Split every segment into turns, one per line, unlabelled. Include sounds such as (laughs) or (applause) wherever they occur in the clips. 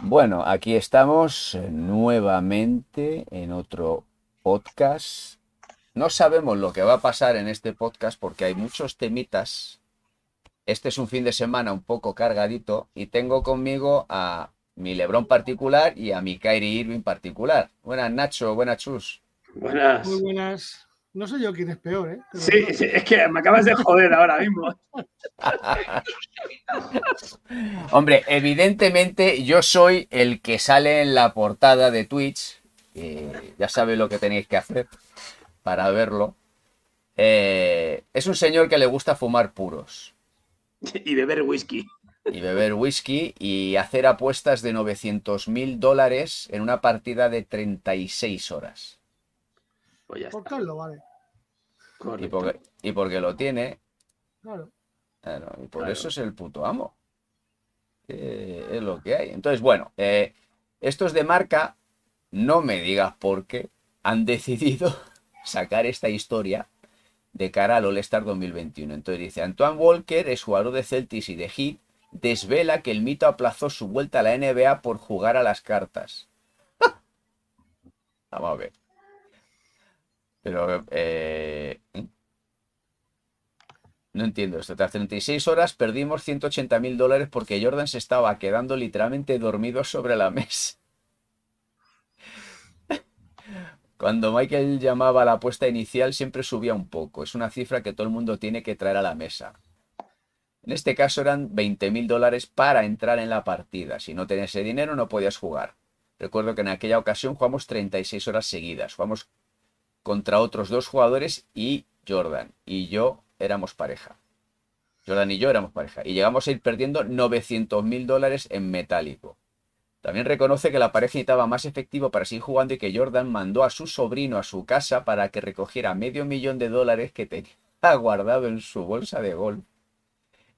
Bueno, aquí estamos eh, nuevamente en otro podcast. No sabemos lo que va a pasar en este podcast porque hay muchos temitas. Este es un fin de semana un poco cargadito y tengo conmigo a mi Lebrón particular y a mi Kyrie Irving particular. Buenas Nacho, buenas Chus.
Buenas.
Muy buenas. No sé yo quién es peor, ¿eh? Pero
Sí,
no.
sí, es que me acabas de joder ahora mismo.
Hombre, evidentemente yo soy el que sale en la portada de Twitch. ya sabéis lo que tenéis que hacer para verlo. Eh, es un señor que le gusta fumar puros
Y beber whisky.
y beber whisky y hacer apuestas de 900 mil dólares en una partida de 36 horas.
Pues ya
Por
está.
Carlos, vale.
Y porque, y porque lo tiene,
Claro.
Y por
Claro.
eso es el puto amo. Eh, es lo que hay. Entonces, bueno, eh, estos de marca, no me digas por qué, han (laughs) decidido sacar esta historia de cara al All-Star 2021. Entonces dice, Antoine Walker, es jugador de Celtics y de Heat, desvela que el mito aplazó su vuelta a la NBA por jugar a las cartas. (laughs) Vamos a ver. Pero, eh, no entiendo esto. Tras 36 horas perdimos 180 mil dólares porque Jordan se estaba quedando literalmente dormido sobre la mesa. Cuando Michael llamaba a la apuesta inicial siempre subía un poco. Es una cifra que todo el mundo tiene que traer a la mesa. En este caso eran 20 mil dólares para entrar en la partida. Si no tenías ese dinero no podías jugar. Recuerdo que en aquella ocasión jugamos 36 horas seguidas. Jugamos contra otros dos jugadores y Jordan. Y yo éramos pareja. Jordan y yo éramos pareja. Y llegamos a ir perdiendo 900 mil dólares en metálico. También reconoce que la pareja necesitaba más efectivo para seguir jugando y que Jordan mandó a su sobrino a su casa para que recogiera medio millón de dólares que tenía (laughs) guardado en su bolsa de golf.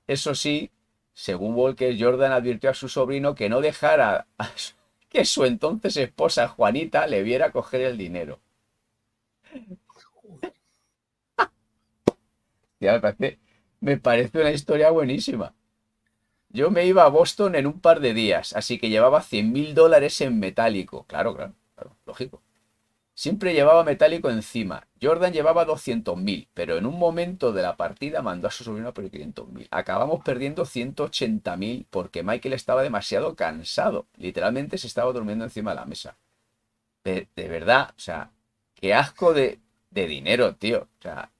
Eso sí, según Walker, Jordan advirtió a su sobrino que no dejara (laughs) que su entonces esposa Juanita le viera coger el dinero. Me parece, me una historia buenísima. Yo me iba a Boston en un par de días, así que llevaba 100 mil dólares en metálico. Claro, claro, claro, lógico. Siempre llevaba metálico encima. Jordan llevaba 200 mil, pero en un momento de la partida mandó a su sobrino por 500 mil. Acabamos perdiendo 180 mil porque Michael estaba demasiado cansado. Literalmente se estaba durmiendo encima de la mesa. De, de verdad, o sea, qué asco de, de dinero, tío. O sea,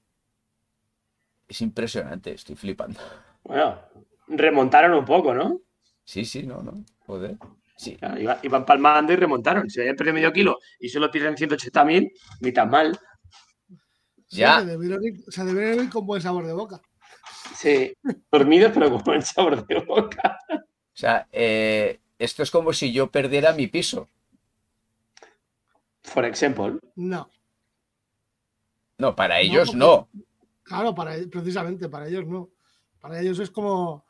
es impresionante, estoy flipando.
Bueno, remontaron un poco, ¿no?
Sí, sí, no, no, joder. Sí,
Claro, iba- iban palmando y remontaron. Si habían perdido medio kilo y solo pierden 180.000, ni tan mal.
Sí,
Ya.
que debieron ir- o sea, debieron ir con buen sabor de boca.
Sí, dormidos, pero con buen sabor de boca.
o sea, eh, esto es como si yo perdiera mi piso.
For example.
No.
No, para ellos
porque-
no.
Claro, para, precisamente para ellos no. Para ellos es como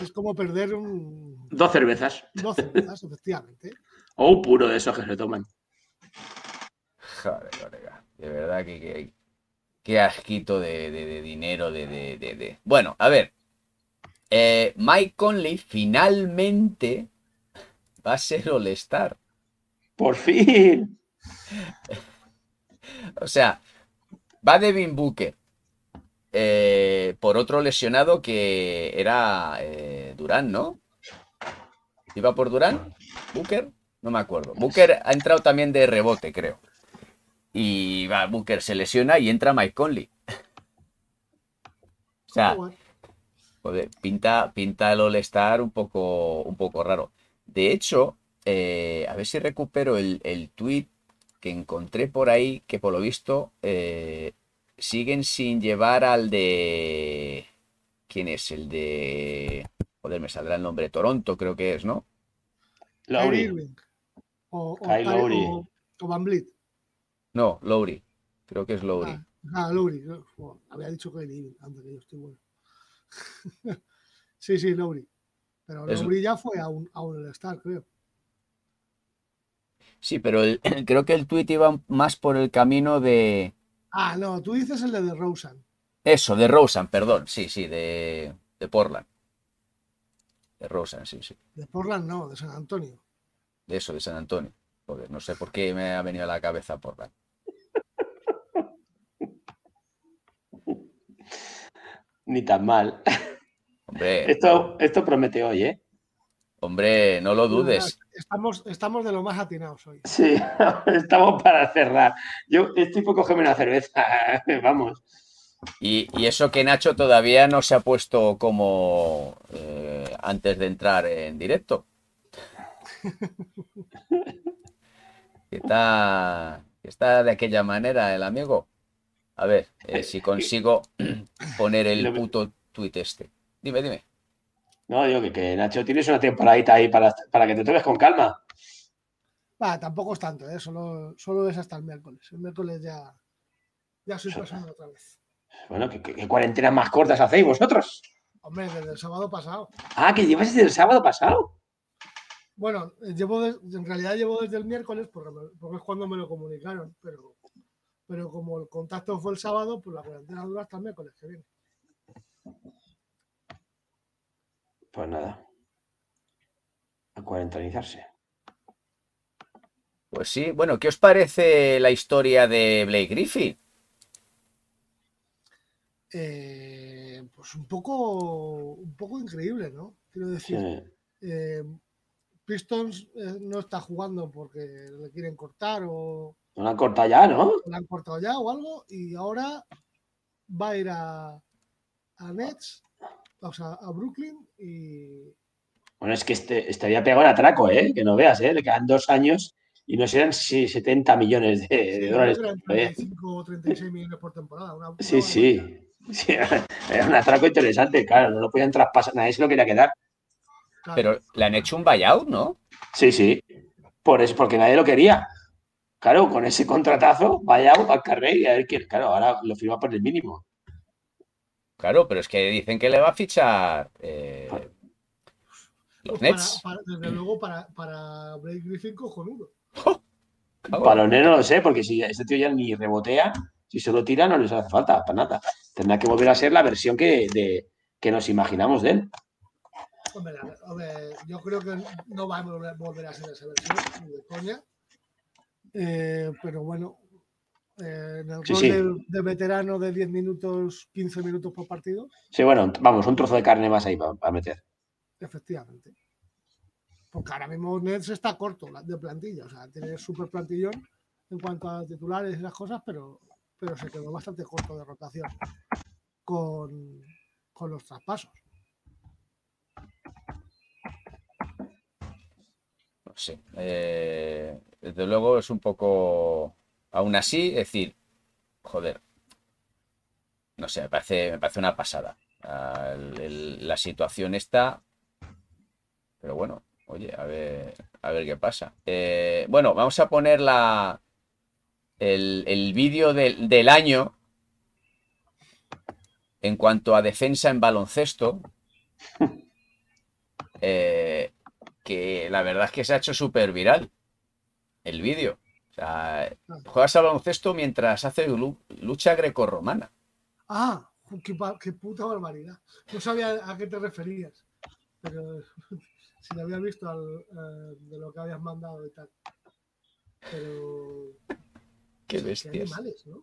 es como perder un
Dos cervezas.
12 cervezas, efectivamente. (laughs)
O un puro de esos que se toman.
Joder, colega, de verdad que, que- qué asquito de, de- de dinero, de, de- de- de- Bueno, a ver. eh, Mike Conley finalmente va a ser All-Star.
Por fin. (laughs)
O sea, va Devin Booker. eh, por otro lesionado que era eh, Durán, ¿no? ¿Iba por Durán? ¿Booker? No me acuerdo. Booker ha entrado también de rebote, creo. Y va, Booker se lesiona y entra Mike Conley. O sea,
Joder.
Pinta, pinta el All-Star un poco, un poco raro. De hecho, eh, a ver si recupero el, el tweet que encontré por ahí, que por lo visto eh, siguen sin llevar al de... ¿Quién es? El de... Joder, me saldrá el nombre. Toronto creo que es, ¿no?
Lowry.
O, o,
Kyle
Ky-
Lowry.
o- o Van Vliet.
No, Lowry. Creo que es Lowry.
Ah, ah, Lowry. había dicho Kyrie Irving antes que yo estoy bueno. (laughs) sí, sí, Lowry. Pero
Es-
Lowry ya fue a un, a un All-Star, creo.
Sí, pero el- (clears throat) creo que el tweet iba más por el camino de...
Ah, no, tú dices el de DeRozan.
Eso, de Rosen, perdón. Sí, sí, de, de Portland. De Rosen, sí, sí.
De Portland no, de San Antonio.
de eso, de San Antonio. Joder, no sé por qué me ha venido a la cabeza Portland. (laughs)
Ni tan mal.
Hombre,
Esto, esto promete hoy, ¿eh?
hombre, no lo dudes.
Estamos, estamos de lo más atinados hoy.
Sí, (laughs) estamos para cerrar. Yo estoy por cogerme una cerveza. (laughs) Vamos.
Y, y eso que Nacho todavía no se ha puesto como eh, antes de entrar en directo. (laughs) Está, está de aquella manera el amigo. A ver, eh, si consigo poner el puto tuit este. Dime, dime.
No, digo que, que, Nacho tienes una temporadita ahí para, para que te tomes con calma.
Va, tampoco es tanto, ¿eh? solo, solo es hasta el miércoles. El miércoles ya, ya soy persona otra vez.
Bueno, ¿qué, qué, cuarentenas más cortas hacéis vosotros?
Hombre, desde el sábado pasado.
Ah, que llevas desde el sábado pasado.
Bueno, llevo de- en realidad llevo desde el miércoles porque es cuando me lo comunicaron, pero, pero como el contacto fue el sábado, pues la cuarentena dura hasta el miércoles que viene.
Pues nada. A cuarentanizarse.
Pues sí, bueno, ¿qué os parece la historia de Blake Griffin?
Eh, pues un poco, un poco increíble, ¿no? Quiero
Sí.
decir, eh, Pistons eh, no está jugando porque le quieren cortar o
No la han cortado ya, ¿no?
le han cortado ya o algo y ahora va a ir a, a Nets, o sea, a Brooklyn y
Bueno, es que este, estaría pegado en atraco, ¿eh? Que no veas, ¿eh? Le quedan dos años y nos eran sí, 70 millones de, dólares.
creo que eran 35 o 36 millones por temporada. una- una
Sí, sí. Sí, (laughs) Era un atraco interesante, claro. No lo podían traspasar. Nadie se lo quería quedar.
Pero le han hecho un buyout, ¿no?
Sí, sí. Por eso, porque nadie lo quería. Claro, con ese contratazo, vaya al carré y a ver quién. Claro, ahora lo firma por el mínimo.
Claro, pero es que dicen que le va a fichar eh, los
Pues para-
Nets.
para- desde luego para, para Blake Griffin cojonudo.
Cago.
Para los nenes no lo sé, porque si este tío ya ni rebotea, si solo tira, no les hace falta para nada. Tendrá que volver a ser la versión que, de, que nos imaginamos de él.
Hombre, yo creo que no va a volver, volver a ser esa versión, ni de coña. Eh, pero bueno, eh, en el
Sí, sí.
De, de veterano de 10 minutos, 15 minutos por partido,
Sí, bueno, vamos, un trozo de carne más ahí para, meter.
efectivamente. Porque ahora mismo Nets está corto de plantilla, o sea, tiene súper plantillón en cuanto a titulares y esas cosas, pero, pero se quedó bastante corto de rotación con, con los traspasos.
Sé. eh, desde luego es un poco. Aún así, es decir, joder. No sé, me parece, me parece una pasada. Ah, el- el- la situación está. Pero bueno, oye, a ver, a ver qué pasa. Eh, bueno, vamos a poner la, el, el vídeo del, del año en cuanto a defensa en baloncesto. (laughs) Eh, que la verdad es que se ha hecho súper viral el vídeo. Sea, juegas al baloncesto mientras haces lu- lucha grecorromana.
Ah, qué, qué puta barbaridad. No sabía a qué te referías, pero (laughs) si lo había visto al- eh, de lo que habías mandado y tal. Pero. (laughs)
Qué
Qué
bestias.
animales, ¿no?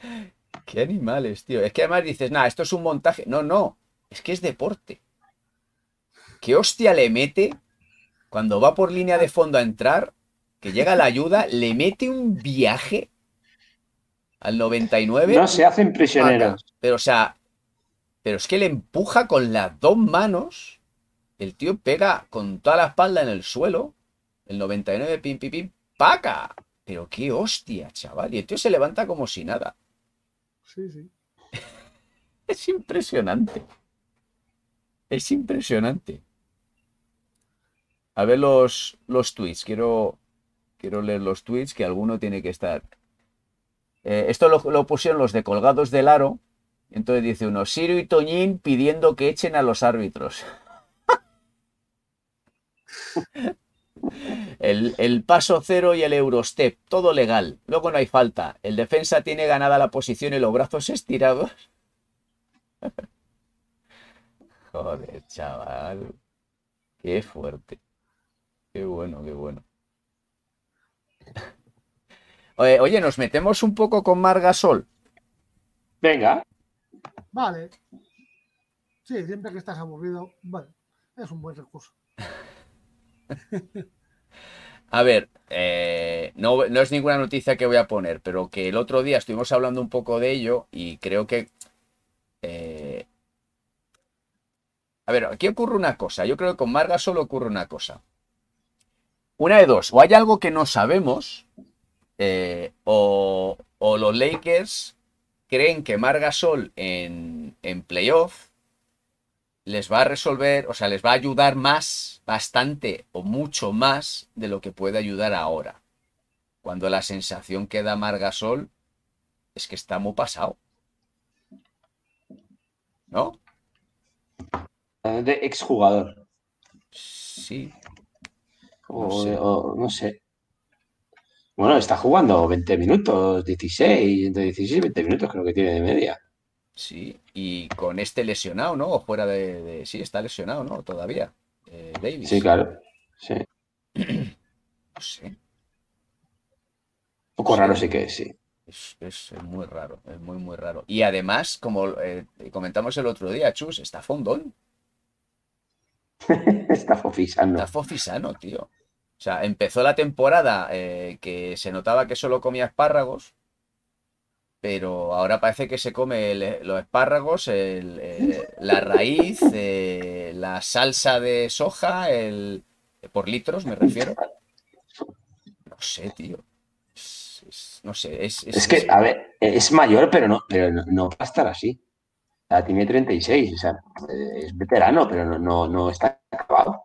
(laughs)
Qué animales, tío. Es que además dices, nada, esto es un montaje. No, no, es que es deporte. ¿Qué hostia le mete cuando va por línea de fondo a entrar? Que llega la ayuda, le mete un viaje al 99.
No se hacen prisioneros.
Pero, o sea, pero es que le empuja con las dos manos. El tío pega con toda la espalda en el suelo. El 99, pim, pim, pim, paca. Pero qué hostia, chaval. Y el tío se levanta como si nada.
Sí, sí. (laughs)
Es impresionante. Es impresionante. A ver los, los tweets. Quiero, quiero leer los tweets, que alguno tiene que estar. Eh, esto lo, pusieron los de Colgados del Aro. Entonces dice uno, Sirio y Toñín pidiendo que echen a los árbitros. (laughs) El, el paso cero y el Eurostep, todo legal. Luego no hay falta. El defensa tiene ganada la posición y los brazos estirados. (laughs) Joder, chaval. Qué fuerte. Qué bueno, qué bueno. Oye, oye, nos metemos un poco con Margasol.
Venga,
Vale. Sí, siempre que estás aburrido, vale. Es un buen recurso. (laughs)
A ver, eh, no, no es ninguna noticia que voy a poner, pero que el otro día estuvimos hablando un poco de ello y creo que... eh, A ver, aquí ocurre una cosa. Yo creo que con Marga solo ocurre una cosa. Una de dos. O hay algo que no sabemos, eh, o, o los Lakers creen que Margasol en, en playoff les va a resolver, o sea, les va a ayudar más, bastante o mucho más de lo que puede ayudar ahora. Cuando la sensación que da Margasol es que está muy pasado. ¿No?
de exjugador.
Sí.
O,
No sé.
o no sé. Bueno, está jugando 20 minutos, 16, entre 16 y 20 minutos creo que tiene de media.
Sí, y con este lesionado, ¿no? O fuera de, de- Sí, está lesionado, ¿no? Todavía. Eh, Davis.
Sí, claro. Sí. Un (clears throat)
No sé.
poco
Sí.
raro sí que es, sí.
Es, es muy raro, es muy, muy raro. Y además, como eh, comentamos el otro día, Chus, está fondón, (laughs)
Está fofisando.
está fofisano, tío. O sea, empezó la temporada eh, que se notaba que solo comía espárragos, pero ahora parece que se come el- los espárragos, el, eh, la raíz, eh, la salsa de soja, el, por litros me refiero. No sé, tío. Es- es- no sé, es,
Es que, a ver, es mayor, pero no, pero no, no va a estar así. O sea, tiene 36, o sea, eh, es veterano, pero no, no, no está acabado.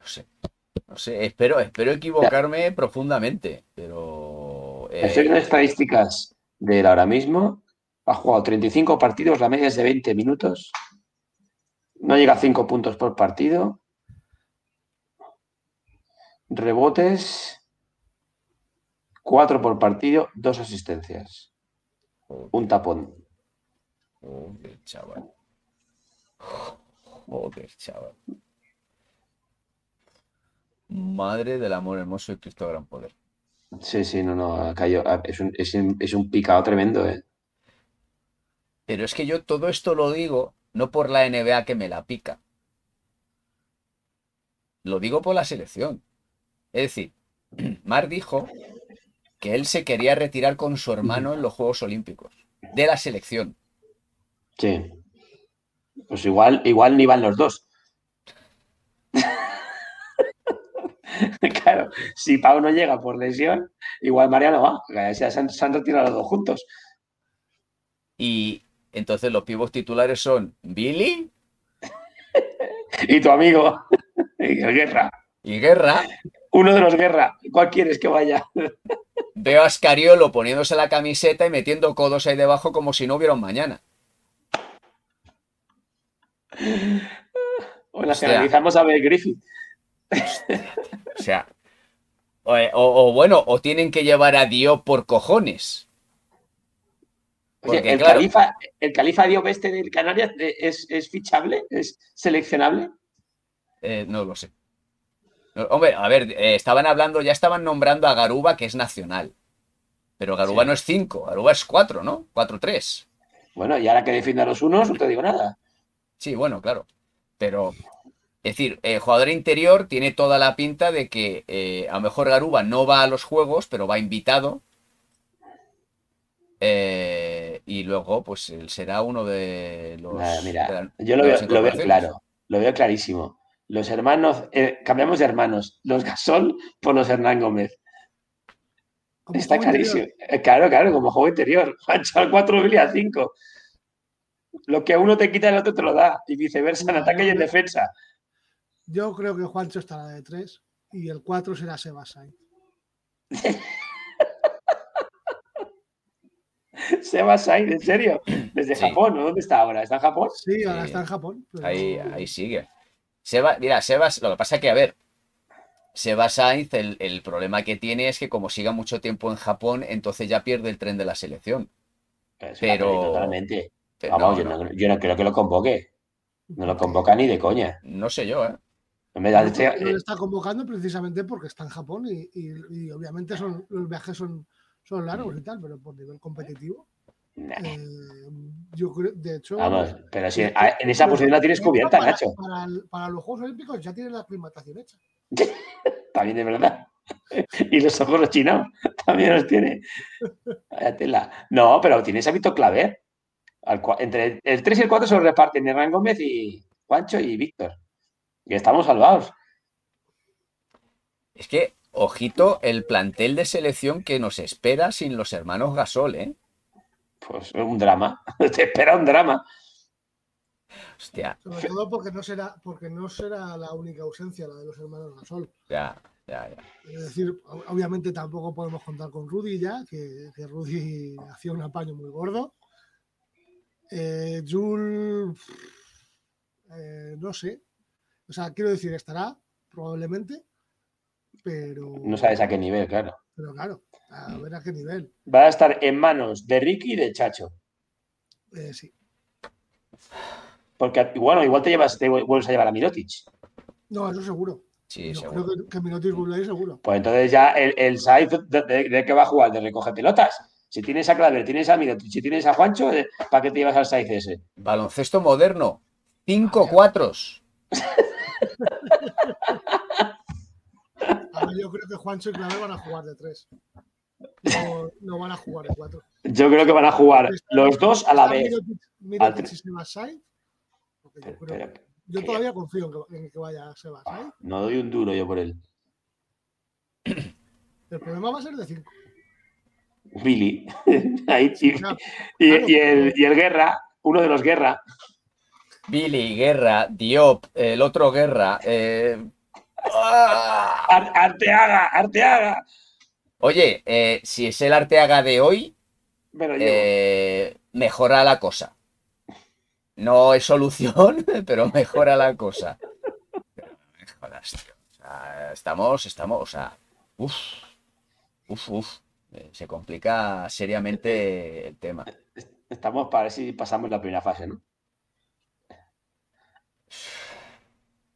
No sé, no sé, espero, espero equivocarme profundamente, pero eh,
viendo estadísticas de él ahora mismo. Ha jugado 35 partidos, la media es de 20 minutos. No llega a 5 puntos por partido. Rebotes, 4 por partido, 2 asistencias. Un tapón.
joder, chaval. Joder, chaval. Madre del amor hermoso y Cristo gran poder.
Sí, sí, no, no, caído- ha- es un, es un- es un picado tremendo, ¿eh?
Pero es que yo todo esto lo digo no por la NBA que me la pica. Lo digo por la selección. Es decir, (clears throat) Mar dijo que él se quería retirar con su hermano en los Juegos Olímpicos de la selección.
Sí. Pues igual, igual ni van los dos. (laughs) (laughs) Claro, si Pau no llega por lesión, igual Mariano va. Ya Se han, se han retirado los dos juntos.
Y entonces los pibos titulares son Billy (laughs)
Y tu amigo, (laughs) el Guerra.
y Guerra.
Uno de los Guerra. ¿Cuál quieres que vaya?
Veo a Scariolo poniéndose la camiseta y metiendo codos ahí debajo como si no hubiera un mañana.
O nacionalizamos a Bel Griffith.
O sea, o, o- bueno, o tienen que llevar a Diop por cojones.
Oye, el,
claro.
califa, el califa Diop este del Canarias eh, ¿es, es fichable? ¿Es seleccionable?
Eh, no lo sé. No, hombre, a ver, eh, estaban hablando, ya estaban nombrando a Garuba, que es nacional. Pero Garuba
Sí.
no es 5, Garuba es 4, ¿no? 4-3.
Bueno, y ahora que defienda a los unos, no te digo nada.
Sí, bueno, claro. Pero, es decir, el jugador interior tiene toda la pinta de que eh, a lo mejor Garuba no va a los juegos, pero va invitado. Eh, y luego, pues él será uno de los.
Nada, mira,
de la-
Yo lo veo, lo claro, lo veo clarísimo. Los hermanos, eh, cambiamos de hermanos, los Gasol por los Hernán Gómez.
Como
Está
interior.
clarísimo. Eh, Claro, claro, como juego interior. Al 4 Billy al 5. Lo que uno te quita, el otro te lo da. Y viceversa, en ataque y en defensa.
Yo creo que Juancho estará de 3 y el 4 será Sebas Sainz. (laughs)
Seba Sainz, en serio. Desde
Sí.
Japón, ¿no? ¿Dónde está ahora? ¿Está en Japón?
Sí, ahora
Sí.
está en Japón. pero-
Ahí, ahí sigue. Seba, mira, Sebas, lo que pasa que, a ver, Seba Sainz, el, el problema que tiene es que como siga mucho tiempo en Japón, entonces ya pierde el tren de la selección.
Es
Pero-
Totalmente.
Pero
Vamos,
no,
yo,
no,
no, yo no creo que lo convoque. No lo convoca ni de coña.
no sé yo, ¿eh?
Vez
no le está convocando precisamente porque está en Japón y, y- y obviamente son, los viajes son, son largos y tal, pero por nivel competitivo.
Nah,
eh, yo creo, de hecho.
Vamos, pero si
eh,
en esa
eh,
posición la tienes cubierta,
para,
Nacho.
Para, el- para los Juegos Olímpicos ya tiene la aclimatación hecha. (laughs)
También de verdad. (laughs) Y los ojos los chinos (laughs) también los tiene. No, pero tienes a Víctor Claver. Al entre el 3 y el 4 se lo reparten Hernán Gómez y Juancho y Víctor. Y estamos salvados.
Es que, ojito, el plantel de selección que nos espera sin los hermanos Gasol, ¿eh?
Pues un drama. (laughs) Te espera un drama.
Hostia,
Sobre todo porque no será, porque no será la única ausencia la de los hermanos Gasol.
ya, ya, ya.
Es decir, ob- obviamente tampoco podemos contar con Rudy ya, que, que Rudy hacía un apaño muy gordo. Eh, Jul, eh, no sé. O sea, quiero decir, estará probablemente, pero,
No sabes a qué nivel, claro.
pero claro, a ver a qué nivel.
Va a estar en manos de Ricky y de Chacho.
Eh, sí.
Porque, bueno, igual te llevas, te vuelves a llevar a Mirotic.
No, eso seguro.
Sí,
Yo
seguro.
creo que, que Minotis vuelve ahí seguro.
Pues entonces ya el, el Saiz de, de- de qué va a jugar, de recoge pelotas. Si tienes a Claver, tienes a Mirotic, si tienes a Juancho, eh, ¿para qué te llevas al Saiz ese?
Baloncesto moderno. Cinco cuatros. (laughs)
A ver, yo creo que Juancho y Claver van a jugar de tres. No, no van a jugar de cuatro.
Yo creo que van a jugar los dos a la vez.
Sainz, porque yo, todavía confío en que, en que vaya Sebas Sainz.
no doy un duro yo por él.
El problema va a ser de cinco.
Billy. (laughs) Ahí, y,
Claro,
y- y el, y el Guerra, uno de los Guerra.
Billy, Guerra, Diop, el otro Guerra. eh, ¡ah!
Ar- Arteaga, Arteaga.
Oye, eh, si es el Arteaga de hoy,
Pero
eh, mejora la cosa. No es solución, (laughs) pero mejora la cosa. Pero no me jodas, tío. O sea, estamos, estamos, o sea, uff, uff, uff. Se complica seriamente el tema.
Estamos para ver si pasamos la primera fase, ¿no?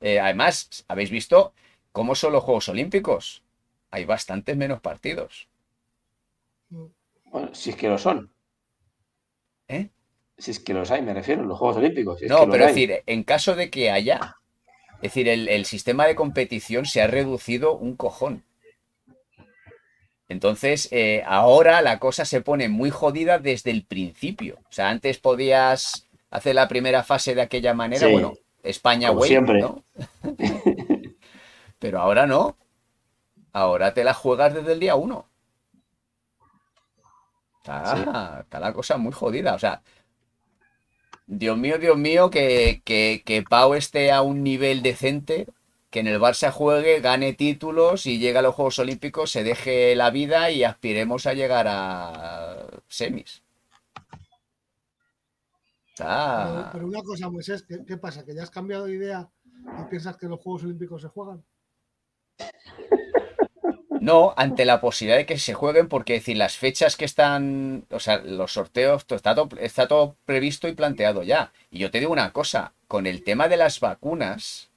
Eh, además, ¿habéis visto cómo son los Juegos Olímpicos? Hay bastantes menos partidos.
Bueno, si es que lo son.
¿Eh?
Si es que los hay, me refiero, los Juegos Olímpicos. si es
No,
que
pero es decir, en caso de que haya, es decir, el, el sistema de competición se ha reducido un cojón. Entonces, eh, ahora la cosa se pone muy jodida desde el principio. O sea, antes podías hacer la primera fase de aquella manera,
Sí.
bueno, España,
Como
güey,
siempre.
¿no? Pero ahora no. Ahora te la juegas desde el día uno. Está, está la cosa muy jodida. O sea, Dios mío, Dios mío, que, que, que Pau esté a un nivel decente, que en el Barça juegue, gane títulos y llegue a los Juegos Olímpicos, se deje la vida y aspiremos a llegar a semis.
Pero,
Está...
pero una cosa, Moisés, ¿qué, qué pasa? ¿Que ya has cambiado de idea y piensas que los Juegos Olímpicos se juegan?
No, ante la posibilidad de que se jueguen, porque decir, las fechas que están, o sea, los sorteos, todo- está todo, está todo previsto y planteado ya. Y yo te digo una cosa, con el tema de las vacunas,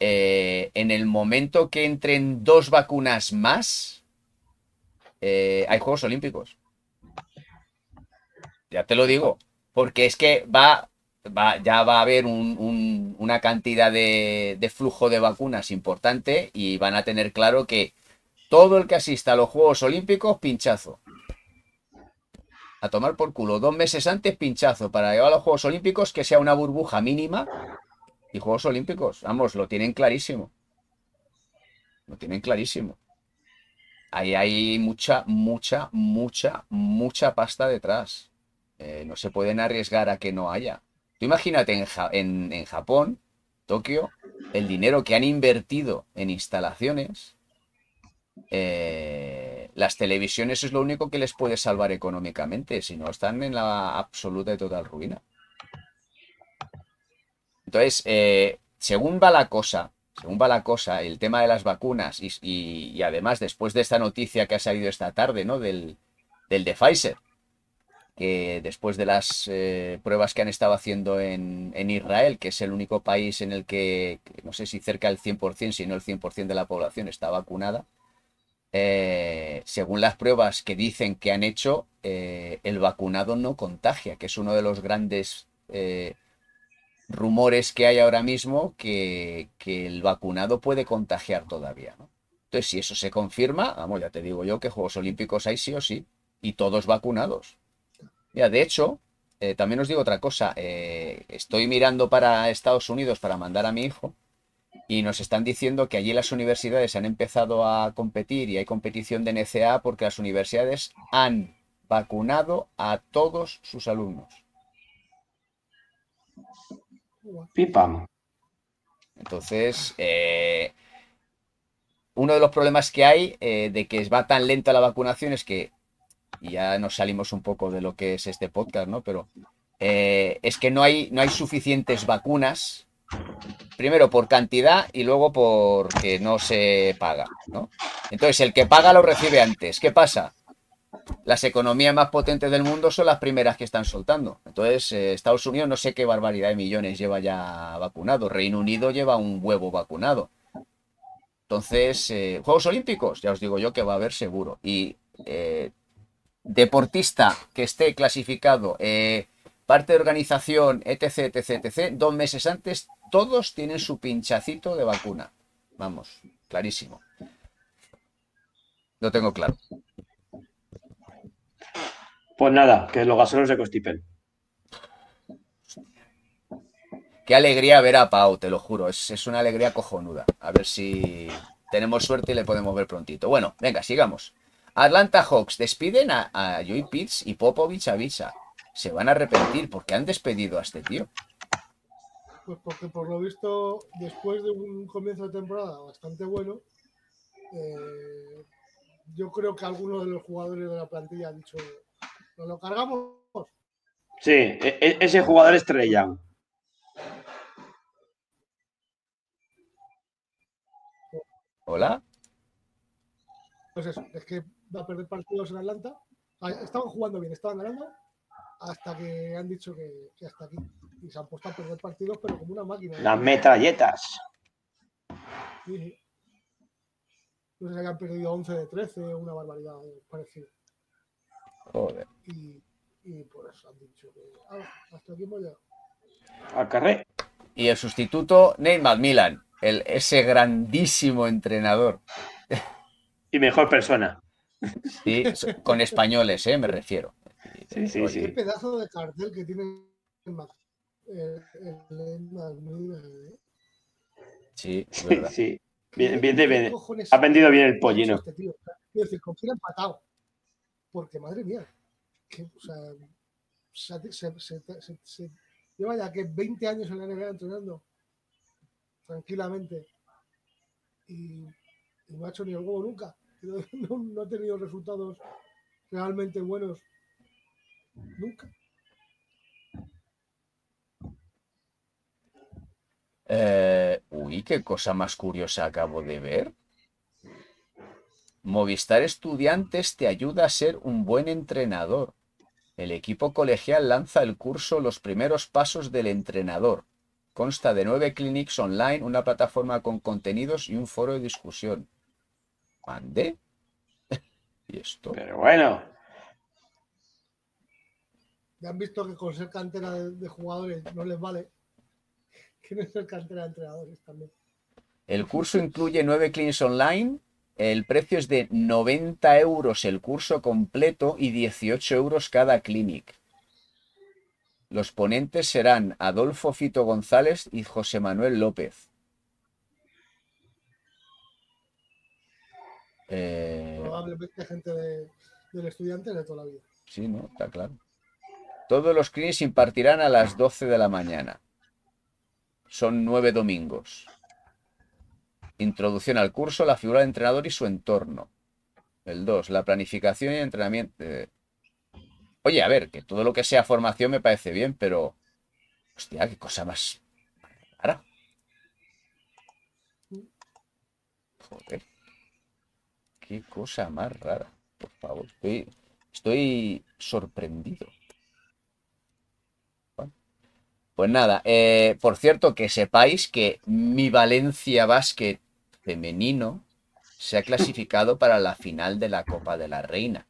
eh, en el momento que entren dos vacunas más, eh, hay Juegos Olímpicos. Ya te lo digo, porque es que va, va- ya va a haber un- un- una cantidad de, de flujo de vacunas importante y van a tener claro que todo el que asista a los Juegos Olímpicos, pinchazo. A tomar por culo. Dos meses antes, pinchazo. Para llevar a los Juegos Olímpicos, que sea una burbuja mínima. Y Juegos Olímpicos, vamos, lo tienen clarísimo. Lo tienen clarísimo. Ahí hay mucha, mucha, mucha, mucha pasta detrás. Eh, no se pueden arriesgar a que no haya. Tú imagínate en, en- en Japón, Tokio, el dinero que han invertido en instalaciones. eh, las televisiones es lo único que les puede salvar económicamente, si no están en la absoluta y total ruina. Entonces, eh, según va la cosa, según va la cosa, el tema de las vacunas y, y- y además después de esta noticia que ha salido esta tarde, ¿no? Del, del de Pfizer, que después de las eh, pruebas que han estado haciendo en, Israel, que es el único país en el que, no sé si cerca del 100%, si no el 100% de la población está vacunada, eh, según las pruebas que dicen que han hecho, eh, el vacunado no contagia, que es uno de los grandes rumores que hay ahora mismo, que, que, el vacunado puede contagiar todavía. Entonces, si eso se confirma, vamos, ya te digo yo que Juegos Olímpicos hay sí o sí, y todos vacunados. Mira, de hecho, eh, también os digo otra cosa. Eh, estoy mirando para Estados Unidos para mandar a mi hijo y nos están diciendo que allí las universidades han empezado a competir y hay competición de NCA porque las universidades han vacunado a todos sus alumnos.
Pipa.
Entonces, eh, uno de los problemas que hay de que va tan lenta la vacunación es que y ya nos salimos un poco de lo que es este podcast, ¿no? Pero eh, es que no hay, no hay suficientes vacunas, primero por cantidad y luego porque no se paga, ¿no? Entonces, el que paga lo recibe antes. ¿Qué pasa? Las economías más potentes del mundo son las primeras que están soltando. Entonces, eh, Estados Unidos no sé qué barbaridad de millones lleva ya vacunado. Reino Unido lleva un huevo vacunado. Entonces, eh, Juegos Olímpicos, ya os digo yo que va a haber seguro. Y deportista que esté clasificado, eh, parte de organización, etc, etc, etc, dos meses antes, todos tienen su pinchacito de vacuna. Vamos, clarísimo. Lo tengo claro.
Pues nada, que los gasolos se constipen.
Qué alegría ver a Pau, te lo juro. Es, es, una alegría cojonuda. A ver si tenemos suerte y le podemos ver prontito. Bueno, venga, sigamos. Atlanta Hawks despiden a, Joey Pitts y Popovich avisa. Se van a arrepentir porque han despedido a este tío.
Pues porque por lo visto, después de un comienzo de temporada bastante bueno, eh, yo creo que alguno de los jugadores de la plantilla ha dicho, ¿nos lo cargamos?
Sí, e, e, ese jugador estrella.
Hola.
Pues eso, es que va a perder partidos en Atlanta. Ah, estaban jugando bien, estaban ganando hasta que han dicho que, hasta aquí. Y se han puesto a perder partidos, pero como una máquina.
Las metralletas.
Sí, No sé si han perdido 11 de 13, una barbaridad parecida.
Joder.
Y, y por eso han dicho que ah, hasta aquí hemos llegado.
Al carré.
Y el sustituto, Neymar Milan, el, ese grandísimo entrenador.
Y mejor persona.
Sí, con españoles, ¿eh? me refiero.
Sí, sí, sí.
Qué pedazo de cartel que tiene el,
Sí,
sí, sí. Bien, bien, bien, Ha vendido bien el pollino. Este
tío? Quiero decir, con quién empatado. Porque, madre mía, que, o sea, se, se, se, lleva ya que 20 años en la NBA entrenando tranquilamente y, y no ha hecho ni el huevo nunca. (laughs) no, ha tenido resultados realmente buenos nunca.
Eh, uy, qué cosa más curiosa acabo de ver. Movistar Estudiantes te ayuda a ser un buen entrenador. El equipo colegial lanza el curso Los primeros pasos del entrenador. Consta de nueve clinics online, una plataforma con contenidos y un foro de discusión. ¿Mande? (laughs) ¿Y esto?
Pero bueno.
Ya han visto que con ser cantera de, jugadores no les vale. (laughs) Quieren ser cantera de entrenadores también.
El curso incluye nueve clinics online. El precio es de 90 euros el curso completo y 18 euros cada clinic. Los ponentes serán Adolfo Fito González y José Manuel López.
Eh, Probablemente gente del estudiante de toda la vida.
Sí, ¿no? Está claro. Todos los clinics impartirán a las 12 de la mañana. Son nueve domingos. Introducción al curso, la figura del entrenador y su entorno. El 2, la planificación y entrenamiento. Eh, oye, a ver, que todo lo que sea formación me parece bien, pero. Hostia, qué cosa más rara. Joder. Qué cosa más rara, por favor. Estoy, estoy sorprendido. Pues nada, eh, por cierto, que sepáis que mi Valencia Basket femenino se ha clasificado para la final de la Copa de la Reina.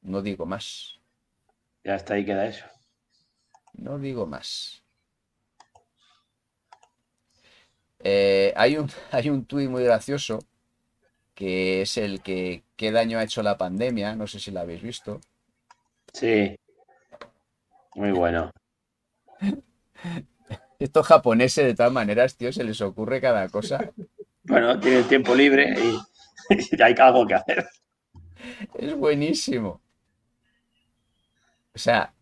No digo más.
Ya está ahí, queda eso.
No digo más. Eh, hay un, (laughs) hay un tuit muy gracioso que es el que qué daño ha hecho la pandemia, no sé si lo habéis visto.
Sí. Muy bueno. (laughs)
Estos japoneses, de todas maneras, tío, se les ocurre cada cosa.
Bueno, tienen tiempo libre y, (laughs) y hay algo que hacer.
Es buenísimo. O sea,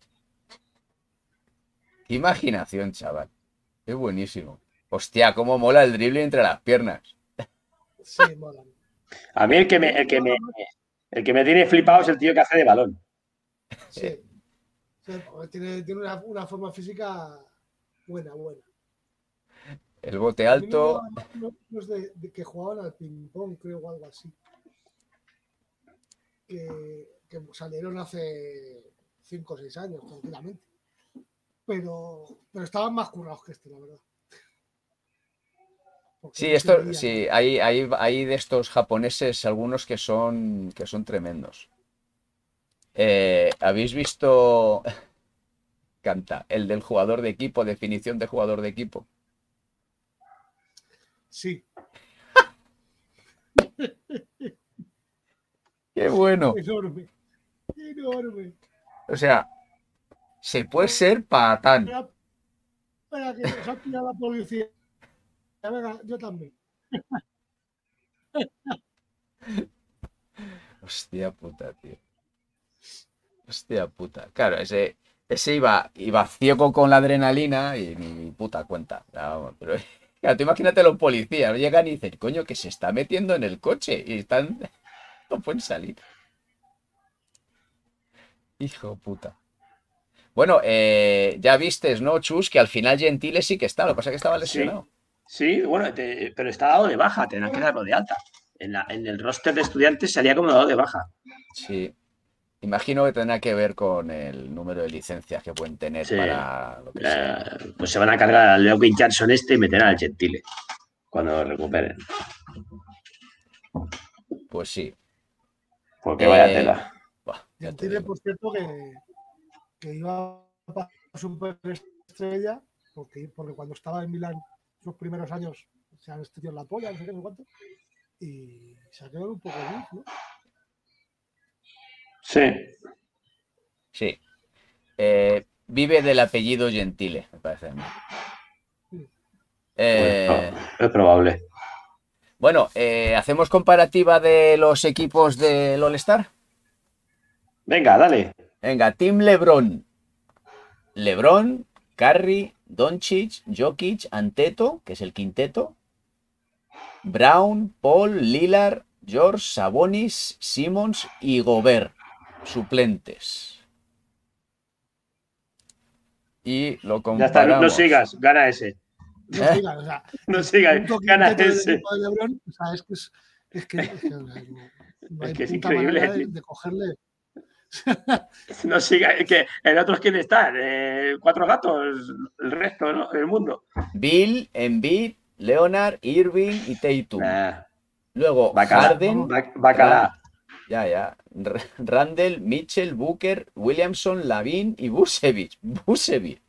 qué imaginación, chaval. Es buenísimo. Hostia, cómo mola el drible entre las piernas.
Sí, mola.
A mí el que me, el que me, el que me tiene flipado es el tío que hace de balón.
Sí. Sí, porque tiene, tiene una, una forma física buena, buena.
El bote alto.
de, de que jugaban al ping-pong, creo, o algo así. Que, que salieron hace 5 o 6 años, tranquilamente. Pero, pero estaban más currados que este, la verdad.
Sí, esto, sí, hay, hay, hay de estos japoneses algunos que son, que son tremendos. Eh, ¿habéis visto? (laughs) Canta, el del jugador de equipo, definición de jugador de equipo.
Sí, (laughs)
¡Qué bueno!
enorme. Enorme.
O sea, se puede ser patán.
Espera, que nos ha pillado la policía. Yo también. (laughs)
Hostia puta, tío. Hostia puta. Claro, ese, ese iba, iba ciego con la adrenalina y ni puta cuenta. Pero, (laughs) claro, tú imagínate los policías, llegan y dicen, coño, que se está metiendo en el coche y están. (laughs) No pueden salir. Hijo puta. Bueno, eh, ya vistes, ¿no, Chus? Que al final Gentile sí que está, lo que pasa es que estaba lesionado.
Sí, bueno, te- pero está dado de baja, tendrán que darlo de alta. En, la- en el roster de estudiantes salía como dado de baja.
Sí. Imagino que tendrá que ver con el número de licencias que pueden tener
Sí.
para lo que sea.
Eh, pues se van a cargar al Leo Jackson este y meterán al Gentile cuando lo recuperen.
Pues sí.
Porque vaya
Eh,
tela.
Buah,
Y
ya
el
te
Tigre,
digo.
por cierto, que, que iba para superestrella, porque, porque cuando estaba en Milán, los primeros años, se han estudiado la polla, no sé qué, no sé cuánto, y se ha quedado un poco bien, ¿no?
Sí.
Sí. Eh, vive del apellido Gentile, me parece a mí. Eh,
Bueno, es probable.
bueno, eh, ¿hacemos comparativa de los equipos del All-Star?
Venga, dale.
Venga, Team LeBron. LeBron, Curry, Doncic, Jokic, Anteto, que es el quinteto. Brown, Paul, Lillard, George, Sabonis, Simmons y Gobert, suplentes. Y lo
Ya está, no, no
comparamos.
sigas, gana ese.
No
¿Eh?
sigas, o sea, (laughs)
No sigas, gana ese.
equipo de LeBron, o sea, es que es, es que, es que, o sea, no, no (laughs)
Es
hay
que es
puta
increíble,
de cogerle. (laughs)
No sigas, es que en otros quién están, Eh, cuatro gatos, el resto, ¿no? El mundo.
Bill, Embiid, Leonard, Irving y Tatum.
Nah,
Luego
bacala,
Harden,
bac- bacala.
ya, ya. Randall, Mitchell, Booker, Williamson, Lavin y Busevich. Busevich.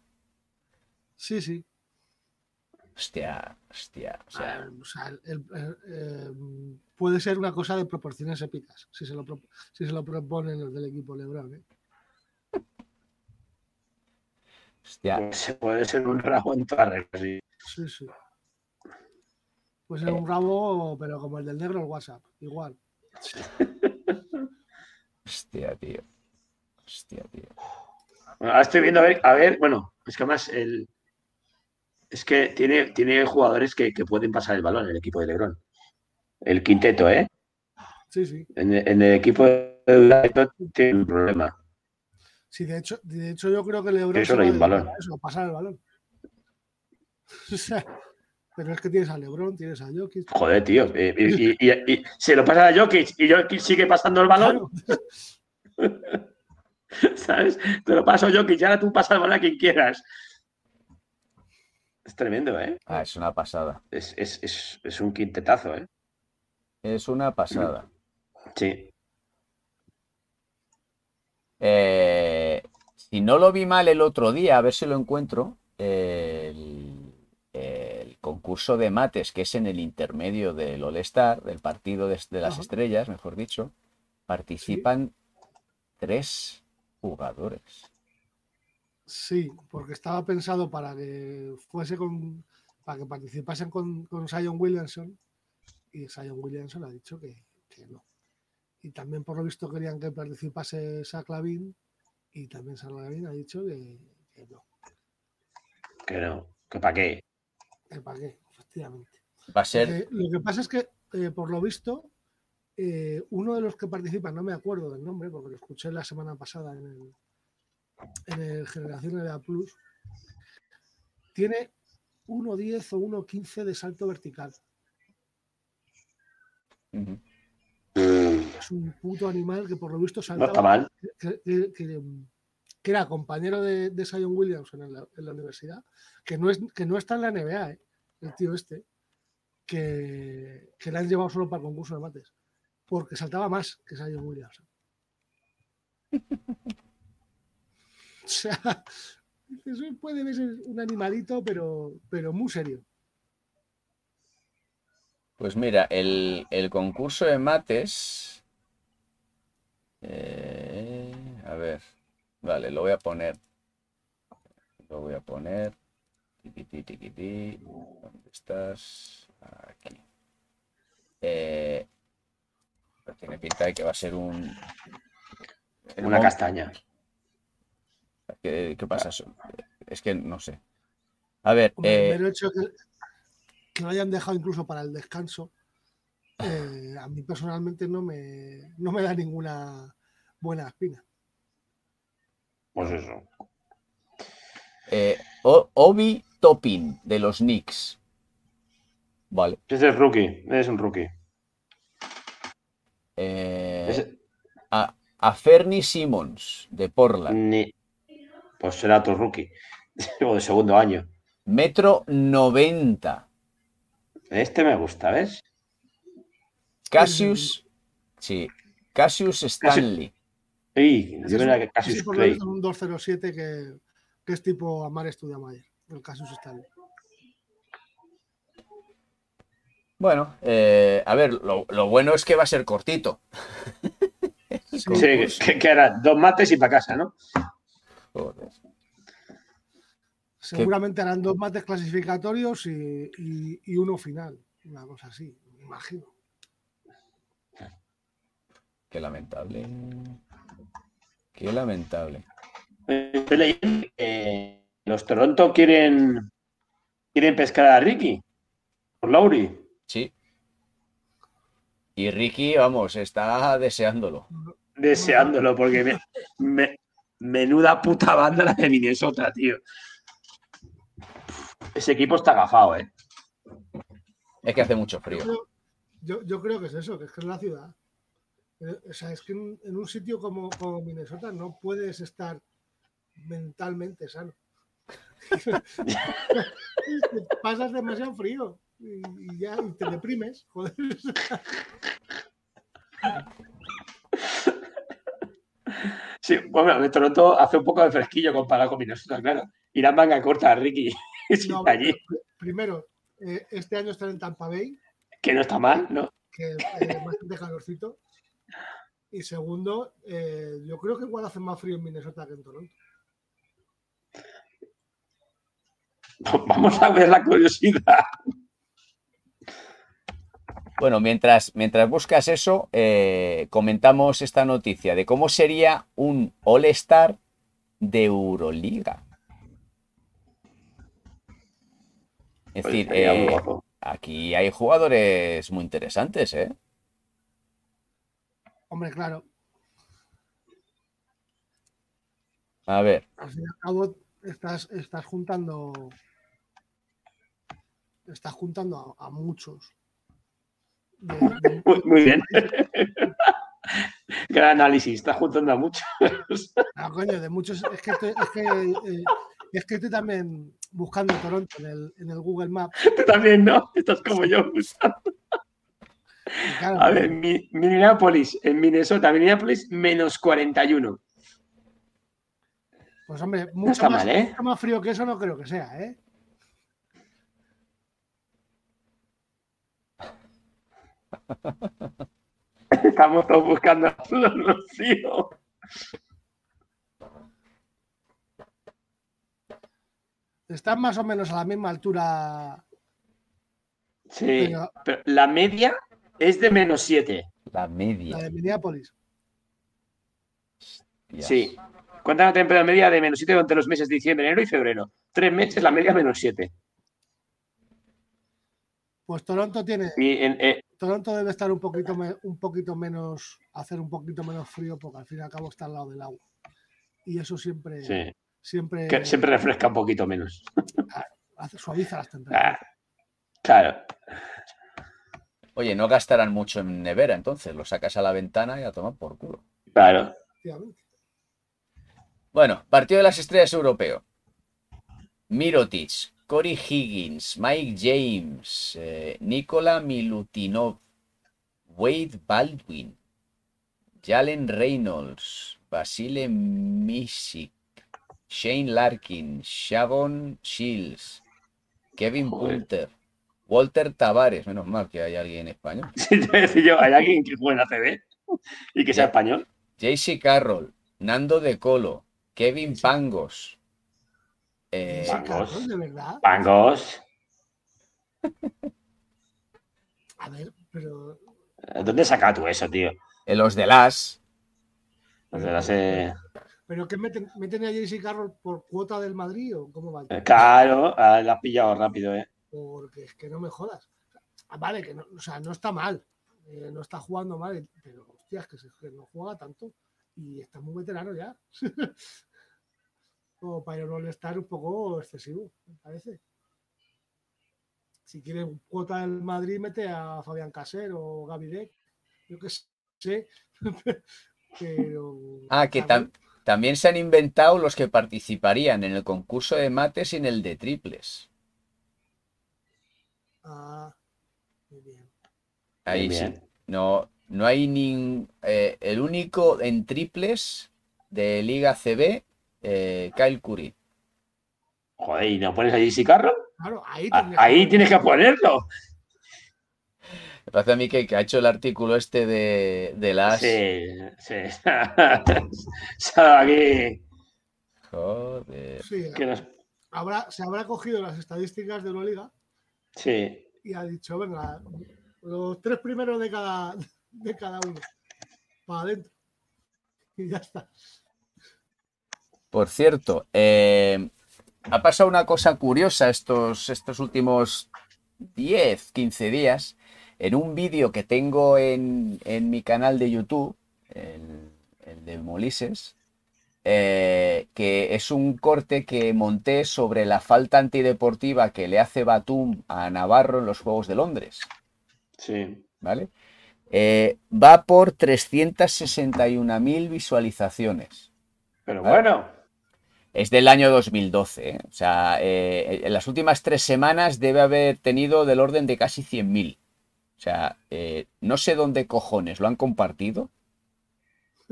Sí, sí.
Hostia, hostia. O sea,
Ah, o sea, el- el- el- eh, puede ser una cosa de proporciones épicas, si se lo, pro- si se lo proponen los del equipo LeBron. ¿eh?
hostia.
Pues puede ser un rabo en toda regla, sí.
Sí, sí. Puede ser un rabo, pero como el del negro el WhatsApp, igual. (laughs)
Hostia, tío. Hostia, tío.
Bueno, ahora estoy viendo a ver, a ver, bueno, es que además el, es que tiene, tiene jugadores que, que pueden pasar el balón en el equipo de Lebron. El quinteto, ¿eh?
Sí, sí.
En, el- en el equipo de tiene un problema.
Sí, de hecho, de hecho yo creo que LeBron
Eso no hay un balón.
Eso, pasar el balón. (laughs) O sea, pero es que tienes a LeBron, tienes a Jokic.
Joder, tío. eh, Y, y- y- y se lo pasa a Jokic y Jokic sigue pasando el balón.
Claro. (laughs)
¿Sabes? Te lo paso yo, que ya tú pasas bola a quien quieras. Es tremendo, ¿eh?
Ah, es una pasada.
Es, es, es, es un quintetazo, ¿eh?
Es una pasada.
Sí.
Eh, si no lo vi mal el otro día, a ver si lo encuentro, el, el concurso de mates, que es en el intermedio del All-Star, del partido de, de las
Ajá.
estrellas, mejor dicho, participan tres jugadores.
Sí, porque estaba pensado para que fuese con. para que participasen con, con Sion Williamson. Y Sion Williamson ha dicho que, que no. Y también por lo visto querían que participase Zach Lavin. Y también Zach Lavin ha dicho que, que no.
Que no. ¿Que para qué?
Que para qué, efectivamente.
Va a ser,
Eh, lo que pasa es que, eh, por lo visto, eh, uno de los que participan, no me acuerdo del nombre, porque lo escuché la semana pasada en el, en el Generaciones de A Plus, tiene 1.10 o 1.15 de salto vertical.
Ujú.
Es un puto animal que por lo visto
No
saltaba.
está mal.
que, que- que- que era compañero de, de Zion Williamson en la, en la universidad, que no, es, que no está en la NBA, ¿eh? el tío este, que, que le han llevado solo para el concurso de mates, porque saltaba más que Zion Williamson. (laughs) O sea, (laughs) eso puede ser un animalito, pero, pero muy serio.
Pues mira, el, el concurso de mates. eh, a ver, vale, lo voy a poner. Lo voy a poner. Tiquití, tiquití. ¿Dónde estás? Aquí. Eh, tiene pinta de que va a ser un.
Una castaña.
¿Qué, qué pasa? eso? Es que no sé. A ver, eh,
hecho que, que lo hayan dejado incluso para el descanso, eh, a mí personalmente no me, no me da ninguna buena espina.
Pues eso.
eh, Obi Toppin de los Knicks. Vale.
Ese es rookie. Es un rookie.
Eh,
Ese-
a, a Fernie Simmons de Portland.
ni- Pues será otro rookie. (laughs) O de segundo año.
Metro 90.
Este me gusta, ¿ves?
Cassius. Sí. Cassius Stanley.
Ese
yo
un-
que Cassius
por lo
Clay.
un 207 que, que es tipo Amar Estudiamayer, el Casus Stanley.
Bueno, eh, a ver, lo, lo bueno es que va a ser cortito.
Sí,
Sí, que, que- que era dos mates y para casa, ¿no?
Joder.
Seguramente harán dos mates clasificatorios y, y- y uno final, una cosa así, me imagino.
Qué lamentable. Qué lamentable.
Estoy leyendo que los Toronto quieren, quieren pescar a Ricky por Lauri.
Sí. Y Ricky, vamos, está deseándolo.
Deseándolo, porque me, me- menuda puta banda la de Minnesota, tío. Ese equipo está agafado, ¿eh?
Es que hace mucho frío.
Yo, yo- creo que es eso, que es que es la ciudad. Eh, O sea, es que en, en un sitio como, como Minnesota no puedes estar mentalmente sano. (laughs) Pasas demasiado frío y, y ya y te deprimes. Joder.
Sí, bueno, en Toronto hace un poco de fresquillo comparado con Minnesota, claro. Irán manga corta Ricky (laughs)
No,
allí,
pero, primero, eh, este año están en Tampa Bay,
que no está mal, ¿no?
que es bastante calorcito. Y segundo, eh, yo creo que igual hace más frío en Minnesota que en Toronto.
Vamos a ver la curiosidad.
Bueno, mientras, mientras buscas eso, eh, comentamos esta noticia de cómo sería un All-Star de Euroliga. Es decir, eh, aquí hay jugadores muy interesantes, ¿eh?
Hombre, claro,
A ver,
al fin y al cabo estás, estás juntando estás juntando a, a muchos de- de- (laughs)
Muy, muy bien. (laughs) Gran análisis, está juntando a muchos.
Ah, coño, de muchos. Es que estoy, es que, eh, es que estoy también buscando Toronto en el, en el Google Maps. (laughs)
Tú también, ¿no? Estás como yo buscando.
Claro,
A ver, Mi- Minneapolis, en Minnesota, Minneapolis, menos 41.
pues hombre,
No
mucho,
está
más,
mal, ¿eh?
mucho más frío que eso no creo que sea, ¿eh? (laughs)
Estamos todos buscando a Rocío.
Están más o menos a la misma altura.
Sí,
Pero-
pero la media es de menos 7.
La media.
La de Minneapolis.
Sí. ¿Cuánta la temperatura media de menos 7 durante los meses de diciembre, enero y febrero? Tres meses, la media menos 7.
Pues Toronto tiene.
Y en, eh,
Toronto debe estar un poquito, me- un poquito menos, hacer un poquito menos frío porque al fin y al cabo está al lado del agua. Y eso siempre,
sí,
siempre,
que siempre refresca un poquito menos.
hace- suaviza las temperaturas.
Ah, claro.
Oye, no gastarán mucho en nevera, entonces lo sacas a la ventana y a tomar por culo.
Claro.
Bueno, partido de las estrellas europeo. Mirotic, Cory Higgins, Mike James, eh, Nikola Milutinov, Wade Baldwin, Jalen Reynolds, Basile Misic, Shane Larkin, Shavon Shields, Kevin
Joder.
Punter, Walter Tavares, menos mal que hay alguien en español, (laughs)
Sí, te voy a decir yo, ¿hay alguien que juegue en ACB y que sea español?
JC Carroll, Nando De Colo, Kevin Pangos, eh.
Carlos, de verdad.
Pangos. (laughs)
A ver, pero
¿Dónde sacas tú eso, tío?
en los de las,
O sea, hace-
¿Pero qué meten, meten a JC Carroll por cuota del Madrid o cómo va?
Claro, ah, la has pillado rápido, ¿eh?
Porque es que no me jodas. Ah, Vale, que no, o sea, no está mal. eh, no está jugando mal, pero hostias, que, se- que no juega tanto. Y está muy veterano ya. (laughs) Como para no estar un poco excesivo, me parece. Si quiere cuota del Madrid, mete a Fabián Caser o Gaby Deck. Yo qué sé. (laughs) pero.
Ah, que tam- también se han inventado los que participarían en el concurso de mates y en el de triples.
Ah, muy bien.
Ahí
Bien,
sí. No, no hay ni el único en triples de Liga CB, eh, Kyle Curry.
Joder, ¿y no pones a JC Carroll?
Claro, ahí,
Ah,
que
Ahí
poner-
tienes que ponerlo.
Me parece a mí que, que ha hecho el artículo este de, de las.
Sí, sí. (laughs) Aquí.
Joder.
Sí,
que nos-
habrá, se habrá cogido las estadísticas de Euroliga
Sí.
y ha dicho, venga, los tres primeros de cada, de cada uno. Para adentro. Y ya está.
Por cierto, eh, ha pasado una cosa curiosa estos, estos últimos 10, 15 días. En un vídeo que tengo en, en mi canal de YouTube, el, el de Molises, eh, que es un corte que monté sobre la falta antideportiva que le hace Batum a Navarro en los Juegos de Londres.
Sí.
¿Vale? Eh, va por 361.000 visualizaciones.
Pero
Vale.
bueno.
Es del año 2012, ¿eh? O sea, eh, en las últimas tres semanas debe haber tenido del orden de casi 100.000. Sea, eh, no sé dónde cojones lo han compartido.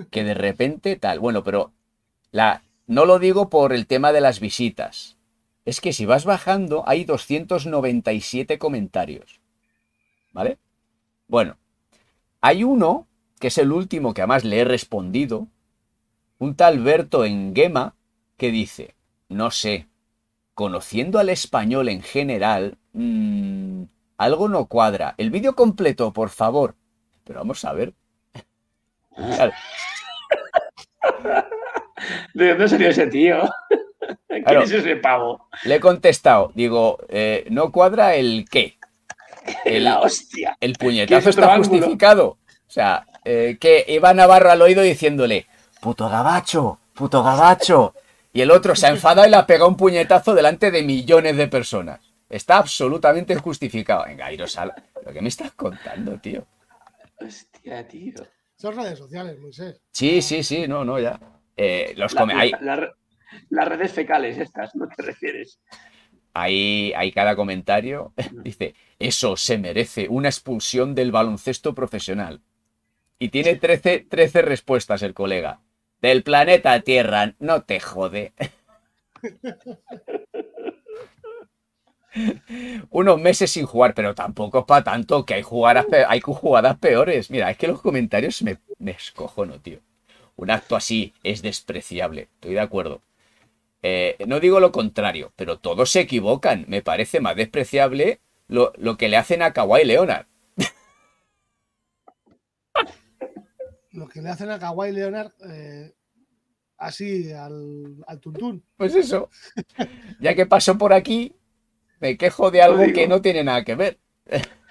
Que de repente tal. Bueno, pero la, no lo digo por el tema de las visitas. Es que si vas bajando hay 297 comentarios. ¿Vale? Bueno, hay uno, que es el último que además le he respondido, un tal Berto Engema, que dice, no sé, conociendo al español en general, mm, algo no cuadra. El vídeo completo, por favor. Pero vamos a ver. Claro,
¿De dónde salió ese tío? ¿Quién
Claro.
es ese pavo?
le he contestado, digo, eh, no cuadra el qué. (laughs) El,
La hostia.
el
¿Qué es
puñetazo está
ángulo?
justificado. O sea, eh, que iba Navarro al oído diciéndole, puto gabacho, puto gabacho. Y el otro se ha enfadado y le ha pegado un puñetazo delante de millones de personas. Está absolutamente justificado. Venga, iros a la- ¿Pero qué me estás contando, tío?
Hostia, tío.
Son redes sociales, Moisés.
Sí, sí, sí, no, no, ya. Eh, los
La-
come- hay,
la- la- las redes fecales estas, ¿no te refieres?
hay, hay cada comentario. (laughs) Dice, eso se merece una expulsión del baloncesto profesional. Y tiene 13, 13 respuestas el colega. Del planeta Tierra, no te jode. (laughs) Unos meses sin jugar, pero tampoco es para tanto, que hay, jugadas, hay jugadas peores. Mira, es que los comentarios me, me escojono, tío. Un acto así es despreciable, estoy de acuerdo. Eh, no digo lo contrario, pero todos se equivocan. Me parece más despreciable lo, lo que le hacen a Kawhi Leonard. (laughs)
Lo que le hacen a Kawhi Leonard eh, así al, al tuntún.
Pues eso. Ya que pasó por aquí, me quejo de algo que no tiene nada que ver. (laughs)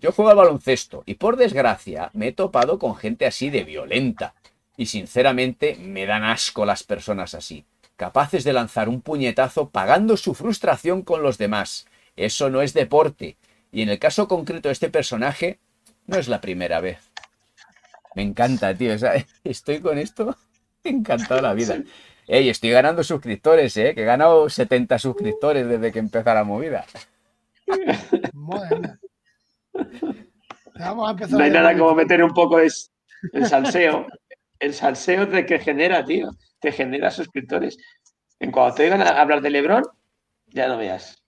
Yo juego al baloncesto y por desgracia me he topado con gente así de violenta. Y sinceramente me dan asco las personas así, capaces de lanzar un puñetazo pagando su frustración con los demás. Eso no es deporte. Y en el caso concreto de este personaje, no es la primera vez. Me encanta, tío. o sea, (laughs) estoy con esto (laughs) encantado la vida. Ey, estoy ganando suscriptores, ¿eh? Que he ganado 70 suscriptores desde que empezó la movida.
Madre mía. Vamos a empezar.
No hay nada como meter un poco es el salseo. El salseo de que genera, tío. Te genera suscriptores. En cuanto te oigan a hablar de Lebron, ya no veas.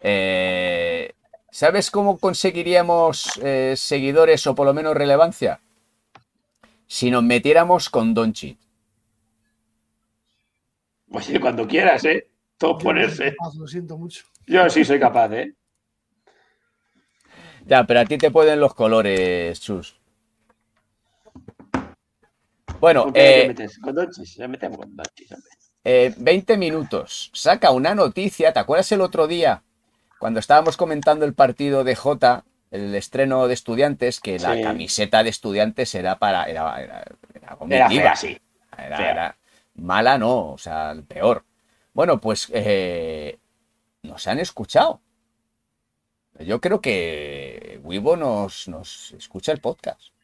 Eh, ¿Sabes cómo conseguiríamos eh, seguidores o por lo menos relevancia? Si nos metiéramos con Donchi.
Oye, cuando quieras, ¿eh? Todo ponerse.
capaz, Lo siento mucho.
Yo sí soy capaz, ¿eh?
Ya, pero a ti te pueden los colores, chus. Bueno,
¿Con qué te
eh,
metes? Con Doncic, ya metemos con Doncic, hombre.
Eh, 20 minutos. Saca una noticia. ¿Te acuerdas el otro día cuando estábamos comentando el partido de Jota, el estreno de estudiantes, que la
Sí.
camiseta de estudiantes era para. Era, era, era
Era
vomitiva.
fea, sí.
Era-
fea.
era- mala no, o sea, peor. Bueno, pues eh, nos han escuchado. Yo creo que Wibo nos, nos escucha el podcast.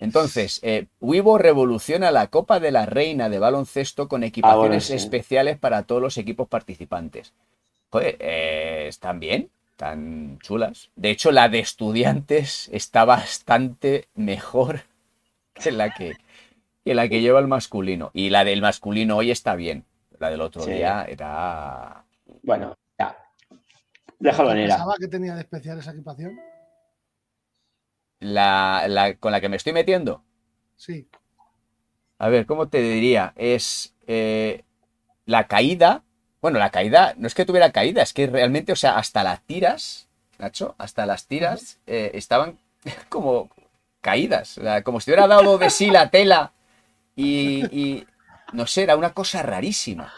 Entonces, eh, Wibo revoluciona la Copa de la Reina de baloncesto con equipaciones
sí.
especiales para todos los equipos participantes. Joder, eh, están bien, están chulas. De hecho, la de estudiantes está bastante mejor (laughs) que la que, que la que lleva el masculino. Y la del masculino hoy está bien. La del otro
Sí.
día era.
Bueno, ya. Déjalo en era.
¿Pensaba que tenía de especial esa equipación?
La, la con la que me estoy metiendo.
Sí.
A ver, ¿cómo te diría? Es eh, la caída. Bueno, la caída no es que tuviera caída, es que realmente, o sea, hasta las tiras, Nacho, hasta las tiras eh, estaban (laughs) como caídas. O sea, como si hubiera dado de sí la tela y, y, no sé, era una cosa rarísima.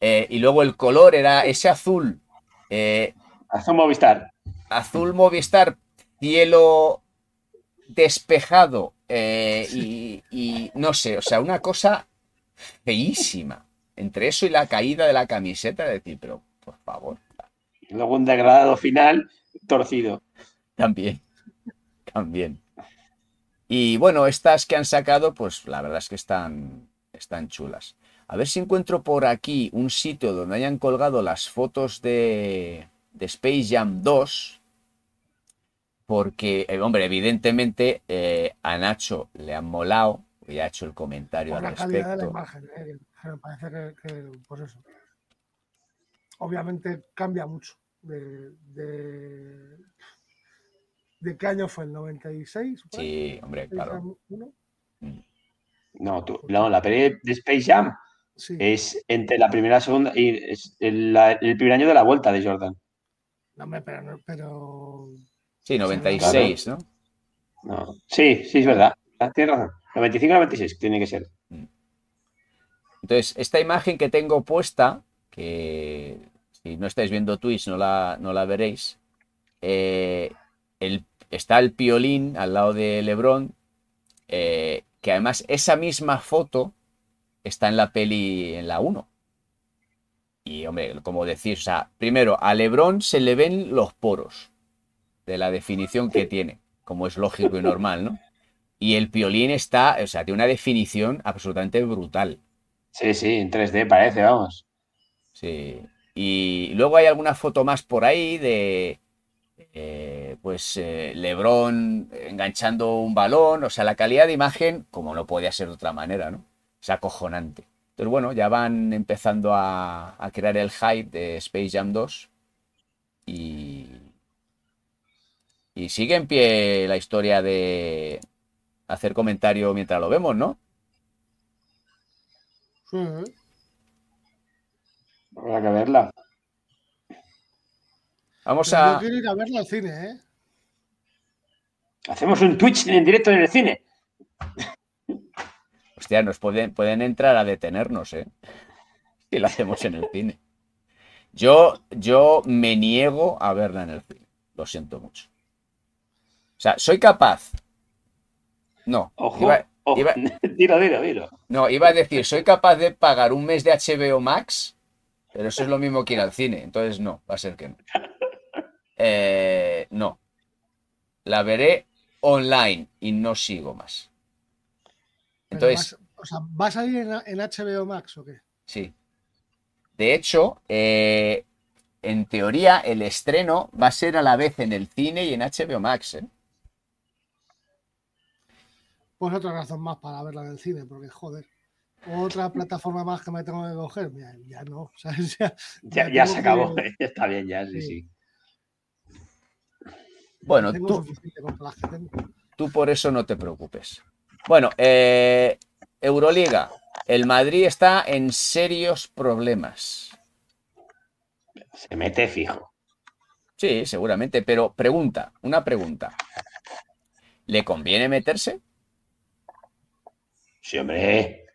Eh, y luego el color era ese azul, eh,
Haz un Movistar.
azul Movistar, cielo despejado eh, y, y no sé, o sea, una cosa feísima. Entre eso y la caída de la camiseta, de decir, pero por favor,
Luego un degradado final torcido.
también, (laughs) también. Y bueno, estas que han sacado, pues la verdad es que están, están chulas. A ver si encuentro por aquí un sitio donde hayan colgado las fotos de, de Space Jam 2. Porque, eh, hombre, evidentemente eh, a Nacho le han molado. Ya ha hecho el comentario
Por
al
la calidad de la
respecto.
imagen. eh, parece que, que, pues eso. Obviamente cambia mucho. De, de, ¿de qué año fue? ¿El 96? por ahí?
Sí, hombre, claro.
¿Uno?
No, tú- no, la peli de Space Jam
Sí.
es entre la primera y la segunda y es el, la- el primer año de la vuelta de Jordan.
No, hombre, pero, no- pero
Sí, 96, ¿no?
No. Sí, sí, es verdad. Tienes razón. 95-96 tiene que ser.
Entonces, esta imagen que tengo puesta, que si no estáis viendo Twitch no la, no la veréis, eh, el- está el piolín al lado de Lebron, eh, que además esa misma foto está en la peli en la 1. Y hombre, como decís, o sea, primero, a Lebron se le ven los poros de la definición que tiene. como es lógico y normal, ¿no? Y el piolín está, o sea, tiene una definición absolutamente brutal.
Sí, sí, en 3D parece, vamos.
Sí. Y luego hay alguna foto más por ahí de, eh, pues, eh, Lebron enganchando un balón. O sea, la calidad de imagen, como no podía ser de otra manera, ¿no? Es acojonante. Entonces, bueno, ya van empezando a, a crear el hype de Space Jam 2. Y, y sigue en pie la historia de hacer comentario mientras lo vemos, ¿no?
Sí.
Habrá que verla.
Vamos
Pero Yo
a.
quiero ir a verla al cine, ¿eh?
Hacemos un Twitch en directo en el cine.
Hostia, nos pueden, pueden entrar a detenernos, ¿eh? Si lo hacemos en el cine. Yo, yo me niego a verla en el cine. Lo siento mucho. O sea, soy capaz. No.
Ojo,
Iba,
ojo.
iba- (laughs)
dilo, dilo.
no, iba a decir, soy capaz de pagar un mes de HBO Max, pero eso es lo mismo que ir al cine. Entonces, no, va a ser que no. Eh, no. La veré online y no sigo más. Entonces,
vas- o sea, ¿va a salir en, en HBO Max o qué?
Sí. De hecho, eh, en teoría, el estreno va a ser a la vez en el cine y en HBO Max. ¿eh?
Pues otra razón más para verla en el cine, porque joder. Otra plataforma más que me tengo que coger. Ya, ya no. (laughs) Ya,
Ya,
ya
ya
tengo
se acabó.
que- (laughs)
está bien, ya, sí,
Sí.
sí.
Bueno, tú, por eso no te preocupes. Bueno, eh, Euroliga. El Madrid está en serios problemas.
Se mete fijo.
Sí, seguramente, pero pregunta, una pregunta. ¿Le conviene meterse?
Sí, hombre.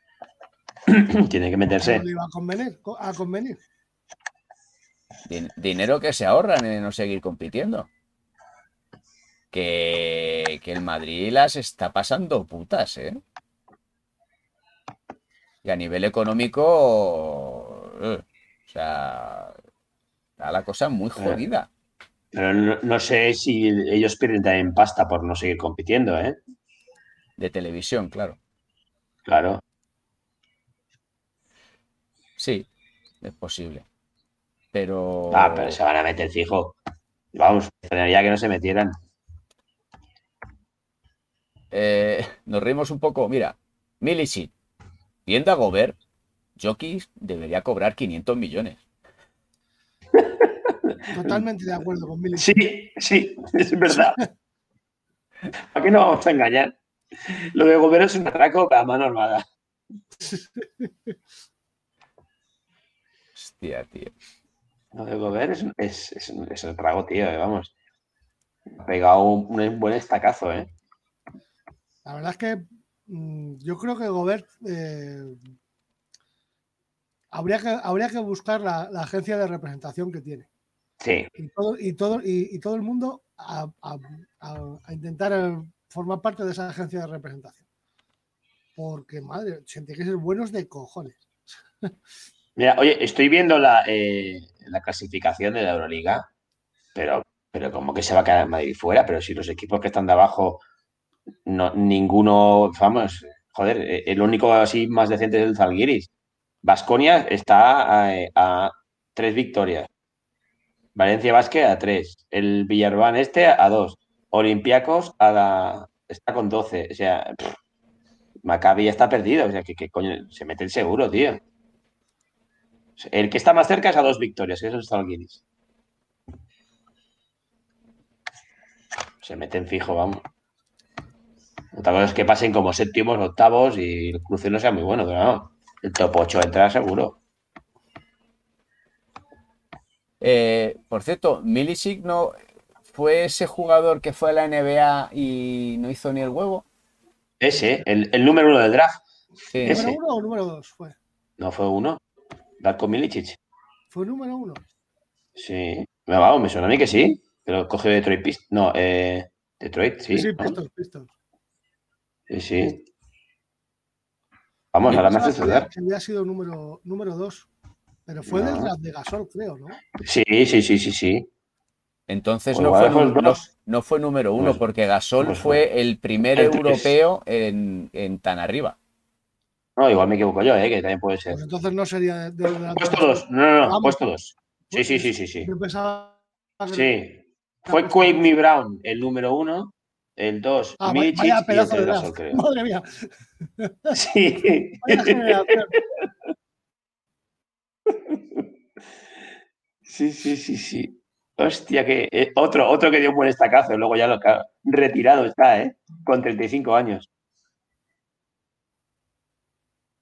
(clears throat) Tiene que meterse.
¿Cómo le iba a convenir? Co- A convenir.
Din- dinero que se ahorran en no seguir compitiendo. Que, que el Madrid las está pasando putas, ¿eh? Y a nivel económico, eh, o sea, está la cosa muy jodida.
Pero no, no sé si ellos pierden también pasta por no seguir compitiendo, ¿eh?
De televisión, claro.
Claro.
Sí, es posible. Pero...
Ah, pero se van a meter fijo. Vamos, ya que no se metieran.
Eh, nos reímos un poco. Mira, Milicic, viendo a Gobert, Jokic debería cobrar 500 millones. (laughs)
Totalmente de acuerdo con Mili.
Sí, sí, es verdad. ¿Para qué no vamos a engañar? Lo de Gobert es un atraco a mano armada.
Hostia, tío.
Lo de Gobert es, un- es, es, un- es un trago, tío, eh, vamos. Ha pegado un, un buen estacazo, ¿eh?
La verdad es que mm, yo creo que Gobert eh, habría, que, habría que buscar la, la agencia de representación que tiene.
Sí,
Y todo, y todo, y, y todo el mundo a, a- a- a intentar eh, formar parte de esa agencia de representación. Porque, madre, tiene que ser buenos de cojones. (laughs)
Mira, oye, estoy viendo la, eh, la clasificación de la Euroliga, pero, pero como que se va a quedar Madrid fuera, pero si los equipos que están de abajo, no, ninguno, vamos, joder, eh, el único así más decente es el Zalgiris. Vasconia está a, tres victorias. Valencia Basket a tres. El Villarban este a dos. Olympiacos a la, está con 12. O sea, pff, Maccabi está perdido. O sea, que, coño, se mete el seguro, tío. El que está más cerca es a dos victorias, que es el Zalgiris. Se meten fijo, vamos. Otra cosa es que pasen como séptimos, octavos y el cruce no sea muy bueno, pero no. El top 8 entra seguro.
Eh, por cierto, Milicic no fue ese jugador que fue a la NBA y no hizo ni el huevo.
Ese, el, el número uno del draft.
Sí.
Ese.
¿Número uno o número dos? Fue.
No fue uno. Darko Milicic.
Fue número uno.
Sí. Me, vamos, me suena a mí que sí. Pero cogió Detroit Pist. No, eh, Detroit, sí.
Sí, sí,
¿no?
Pistons, Pistons.
Sí, sí. Vamos, ahora me hace
que había-
dudar.
que había sido número, número dos. Pero fue
No.
del draft de Gasol, creo, ¿no?
Sí, sí, sí, sí, sí.
Entonces
Pues
no, fue, no, no número uno,
Pues-
porque Gasol
pues
fue el primer
el
europeo en, en tan arriba.
No, igual me equivoco yo, ¿eh? que también puede ser.
Pues entonces no sería de, de- de la
Puesto dos. No, no, no,
Vamos.
puesto dos. Sí, sí, sí, sí, sí.
Yo pensaba que-
Sí. Fue Quake Me Brown el número uno, el dos,
Ah, vaya-
Milicic
vaya
y el Gasol,
draft.
creo.
Madre mía.
Sí. (laughs) Sí, sí, sí, sí. Hostia, que eh, otro, otro que dio un buen estacazo, luego ya lo claro, retirado está, ¿eh? Con 35 años.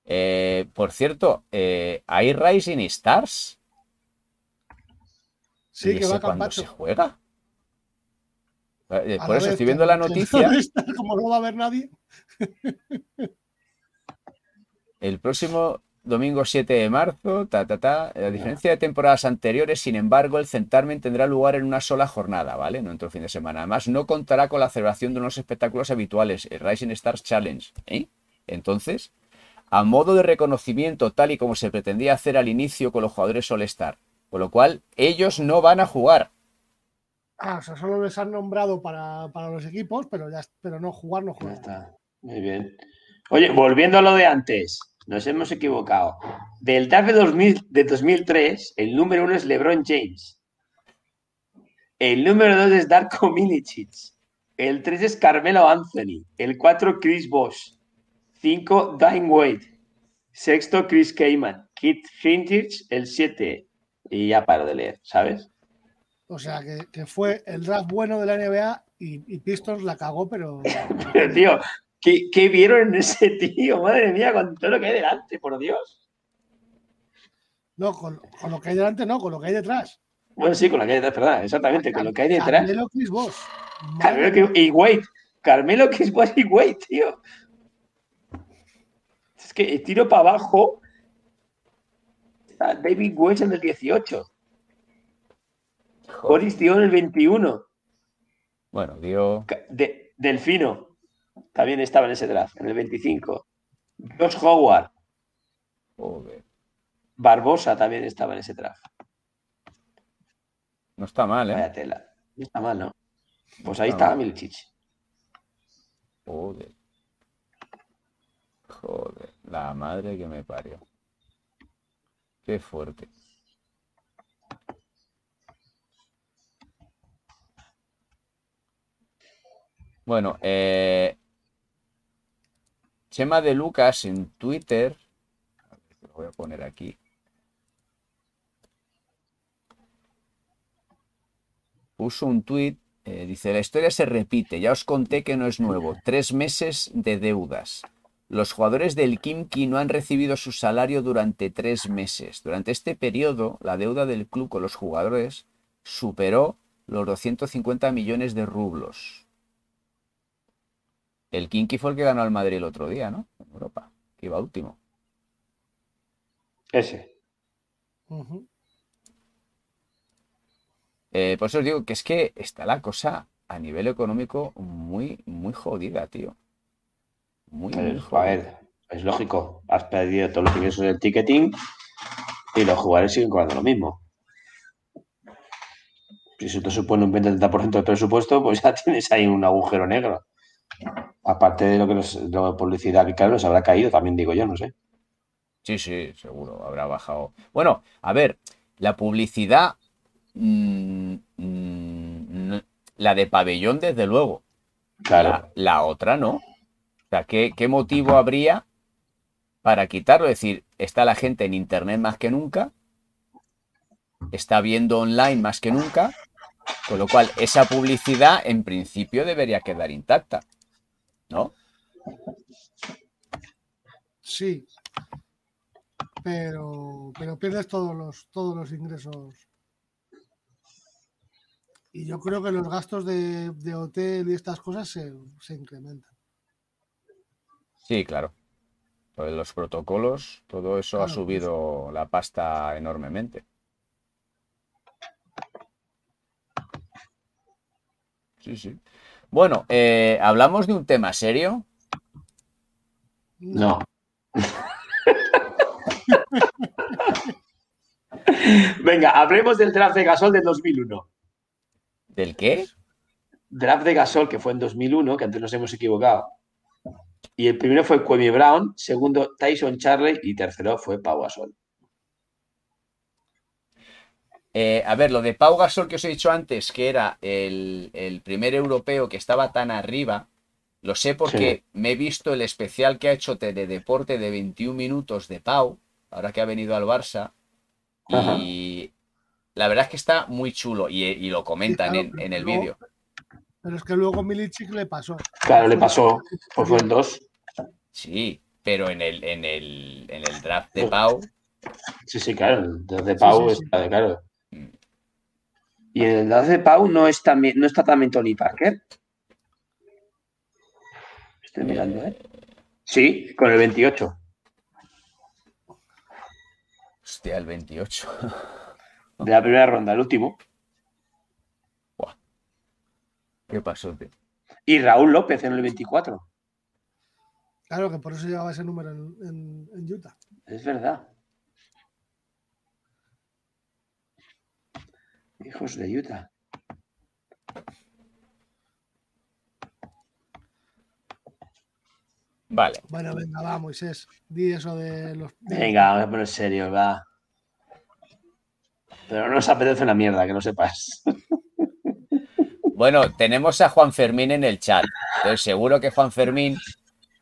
Eh, por cierto, eh, ¿hay Rising Stars?
Sí,
¿Y
que va
ese cuándo se juega? Eh, por eso estoy viendo la noticia. (laughs)
Como no va a haber nadie.
El próximo domingo 7 de marzo, ta, ta, ta. A diferencia de temporadas anteriores, sin embargo, el certamen tendrá lugar en una sola jornada, ¿vale? No entre el fin de semana. Además, no contará con la celebración de unos espectáculos habituales, el Rising Stars Challenge. ¿eh? Entonces, a modo de reconocimiento, tal y como se pretendía hacer al inicio con los jugadores All-Star. Con lo cual, ellos no van a jugar.
Ah, o sea, solo les han nombrado para, para los equipos, pero ya pero no jugar, no
Ya
jugar.
está. Muy bien. Oye, volviendo a lo de antes, nos hemos equivocado. Del draft de, 2000 de 2003, el número uno es LeBron James. El número dos es Darko Milicic. El tres es Carmelo Anthony. El cuatro, Chris Bosh. Cinco, Dwayne Wade. Sexto, Chris Kaman. Kit Finchich, el siete. Y ya paro de leer, ¿sabes?
O sea, que, que fue el draft bueno de la NBA y, y Pistons la cagó, pero.
Pero, (laughs) tío, ¿qué, qué vieron en ese tío? Madre mía, con todo lo que hay delante, por Dios.
No, con, con lo que hay delante, no, con lo que hay detrás.
Bueno, sí, con lo que hay detrás, ¿verdad? Exactamente, con lo que hay detrás.
Carmelo Chris.
Carmelo y Wade. Carmelo es y Wade, tío. Es que tiro para abajo. Está David West en el 18. Boris Dio en el 21.
Bueno, dio.
De- Delfino también estaba en ese draft, en el 25. Josh Howard.
Joder,
Barbosa también estaba en ese draft.
no está mal, ¿eh?
Vaya tela. No está mal, ¿no? Pues ahí
está
estaba. Milicic.
Joder. Joder, la madre que me parió. Qué fuerte. Bueno, eh, Chema de Lucas en Twitter. Lo voy a poner aquí. Puso un tuit eh, dice, la historia se repite, ya os conté que no es nuevo. Tres meses de deudas. Los jugadores del Kimki no han recibido su salario durante tres meses. Durante este periodo, la deuda del club con los jugadores superó los 250 millones de rublos. El Kimki fue el que ganó al Madrid el otro día, ¿no? En Europa, que iba último.
Ese.
Eh, por eso os digo que es que está la cosa a nivel económico muy, muy jodida, tío. Muy, muy
Pues, a
jodida.
ver, es lógico. Has perdido todos los ingresos del ticketing y los jugadores siguen cobrando lo mismo. Si eso te supone un 20-30% del presupuesto, pues ya (laughs) tienes ahí un agujero negro. Aparte de lo que nos, de publicidad que claro, nos habrá caído, también digo yo, no sé.
Sí, sí, seguro, habrá bajado. Bueno, a ver, la publicidad, mm, mm, la de pabellón, desde luego.
Claro.
La, la otra no. O sea, ¿qué, qué motivo habría para quitarlo? Es decir, está la gente en internet más que nunca, está viendo online más que nunca, con lo cual esa publicidad en principio debería quedar intacta, ¿no?
Sí. Pero, pero pierdes todos los, todos los ingresos. Y yo creo que los gastos de, de hotel y estas cosas se, se incrementan.
Sí, claro. Los protocolos, todo eso ha
Claro,
subido la pasta enormemente. Sí, sí. Bueno, eh, hablamos de un tema serio.
No. (laughs) Venga, hablemos del draft de Gasol del 2001.
¿Del qué?
Draft de Gasol, que fue en 2001, que antes nos hemos equivocado. Y el primero fue Kwame Brown, segundo Tyson Charley y tercero fue Pau Gasol.
Eh, a ver, lo de Pau Gasol que os he dicho antes, que era el, el primer europeo que estaba tan arriba, lo sé porque me he visto el especial que ha hecho de deporte de 21 minutos de Pau, ahora que ha venido al Barça, y la verdad es que está muy chulo y, lo comentan en, el vídeo.
Pero es que luego Milicic le pasó.
Claro, le pasó, (laughs) pues fue el 2.
Sí, pero en el, en el, en el draft de Pau.
Sí, sí, claro, el draft de Pau está, claro. Y en el draft de Pau no, está, no está también Tony Parker. Estoy mirando, ¿eh? Sí, con el 28.
Hostia, el 28.
De la primera ronda, el último.
¿Qué pasó,
Y Raúl López en el 24.
Claro, que por eso llevaba ese número en, en Utah.
Es verdad. Hijos de Utah.
Vale.
Bueno, venga, va, Moisés. Di eso de los.
Venga, vamos a poner serio, va. Pero no nos apetece una mierda, que no sepas. (laughs)
Bueno, tenemos a Juan Fermín en el chat. Entonces, seguro que Juan Fermín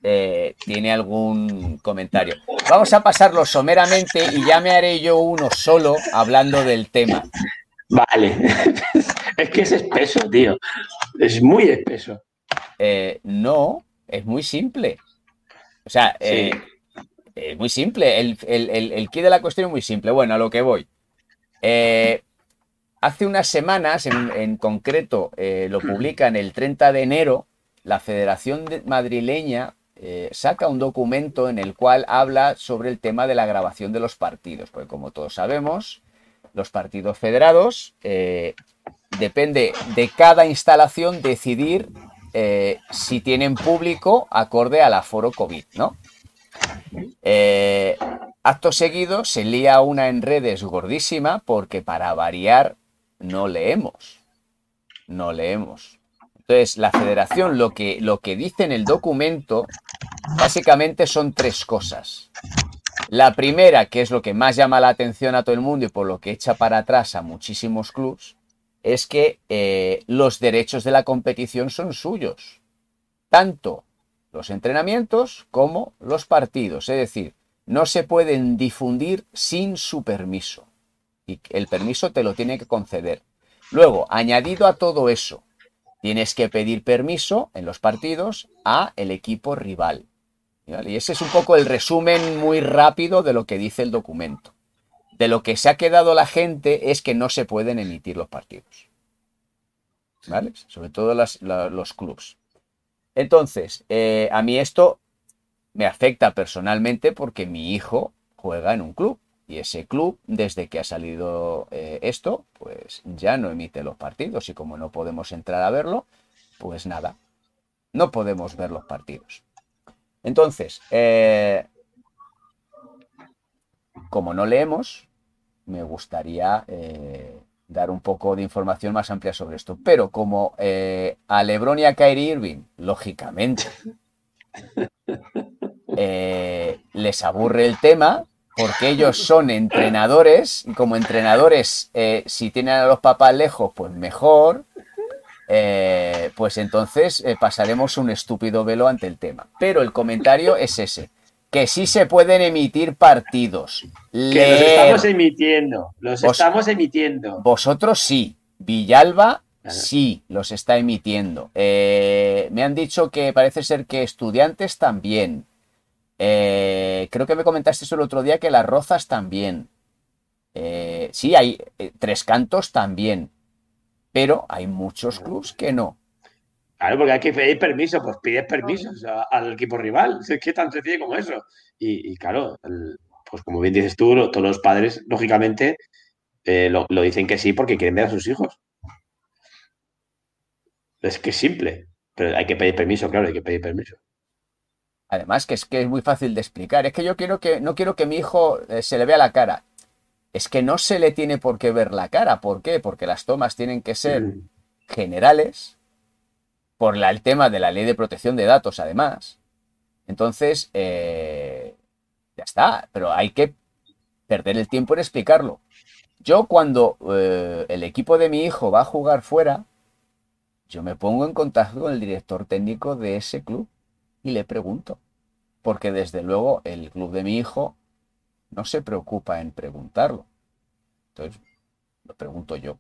eh, tiene algún comentario. Vamos a pasarlo someramente y ya me haré yo uno solo hablando del tema.
Vale. (laughs) es que es espeso, tío. Es muy espeso.
Eh, no, es muy simple. O sea, eh, es muy simple. El, el, key de la cuestión es muy simple. Bueno, a lo que voy. Eh, hace unas semanas, en, concreto, lo publican el 30 de enero, la Federación Madrileña saca un documento en el cual habla sobre el tema de la grabación de los partidos. Porque como todos sabemos, los partidos federados depende de cada instalación decidir eh, si tienen público acorde al aforo COVID, ¿no? Eh, acto seguido se lía una en redes gordísima porque para variar no leemos. No leemos. Entonces, la federación lo que, lo que dice en el documento básicamente son tres cosas. La primera, que es lo que más llama la atención a todo el mundo y por lo que echa para atrás a muchísimos clubs, es que eh, los derechos de la competición son suyos. Tanto los entrenamientos como los partidos. Es decir, no se pueden difundir sin su permiso. Y el permiso te lo tiene que conceder. Luego, añadido a todo eso, tienes que pedir permiso en los partidos a el equipo rival. Y ese es un poco el resumen muy rápido de lo que dice el documento de lo que se ha quedado la gente es que no se pueden emitir los partidos. ¿Vale? Sobre todo los clubs. Entonces, eh, a mí esto me afecta personalmente porque mi hijo juega en un club y ese club, desde que ha salido eh, esto, pues ya no emite los partidos y como no podemos entrar a verlo, pues nada, no podemos ver los partidos. Entonces, eh, como no leemos, me gustaría eh, dar un poco de información más amplia sobre esto. Pero como eh, a Lebron y a Kyrie Irving, lógicamente, (laughs) eh, les aburre el tema, porque ellos son entrenadores, y como entrenadores, si tienen a los papás lejos, pues mejor. Pues entonces pasaremos un estúpido velo ante el tema. Pero el comentario es ese que sí se pueden emitir partidos.
Que los estamos emitiendo, los estamos emitiendo.
Vosotros sí, Villalba sí los está emitiendo. Eh, me han dicho que parece ser que estudiantes también. Eh, creo que me comentaste eso el otro día que las rozas también. Eh, sí, hay tres cantos también. Pero hay muchos clubs que no.
Claro, porque hay que pedir permiso, pues pides permiso al equipo rival. (laughs) Es que tan sencillo como eso. Y, claro, pues como bien dices tú, todos los padres, lógicamente, eh, lo, dicen que sí porque quieren ver a sus hijos. Es que es simple, pero hay que pedir permiso, claro, hay que pedir permiso.
Además, que es que es muy fácil de explicar. Es que yo quiero que, no quiero que mi hijo eh, se le vea la cara. Es que no se le tiene por qué ver la cara. ¿Por qué? Porque las tomas tienen que ser. Mm generales, por la- el tema de la ley de protección de datos, además. Entonces, eh, ya está, pero hay que perder el tiempo en explicarlo. Yo cuando eh, el equipo de mi hijo va a jugar fuera, yo me pongo en contacto con el director técnico de ese club y le pregunto. Porque desde luego el club de mi hijo no se preocupa en preguntarlo. Entonces, lo pregunto yo.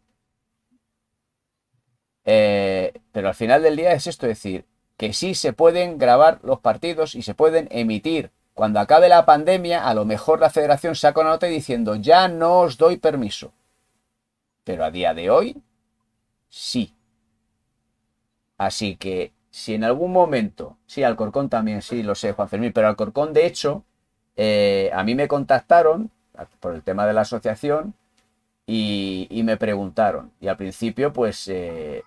Eh, pero al final del día es esto, es decir, que sí se pueden grabar los partidos y se pueden emitir. Cuando acabe la pandemia, a lo mejor la federación saca una nota diciendo, ya no os doy permiso. Pero a día de hoy, sí. Así que si en algún momento, sí, Alcorcón también, sí, lo sé, Juan Fermín, pero Alcorcón, de hecho, eh, a mí me contactaron por el tema de la asociación y, y me preguntaron. Y al principio, pues eh,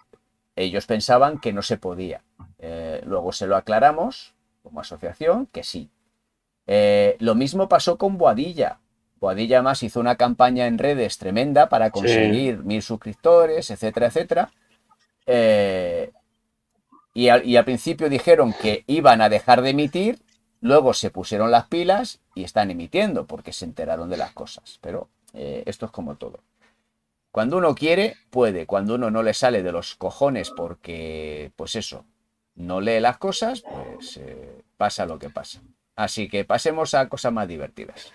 ellos pensaban que no se podía. Eh, luego se lo aclaramos como asociación que sí. Lo mismo pasó con Boadilla. Boadilla más hizo una campaña en redes tremenda para conseguir mil suscriptores, etcétera, etcétera. Eh, y, al, y al principio dijeron que iban a dejar de emitir, luego se pusieron las pilas y están emitiendo porque se enteraron de las cosas. Pero eh, esto es como todo. Cuando uno quiere, puede. Cuando uno no le sale de los cojones porque, pues eso, no lee las cosas, pues eh, pasa lo que pasa. Así que pasemos a cosas más divertidas.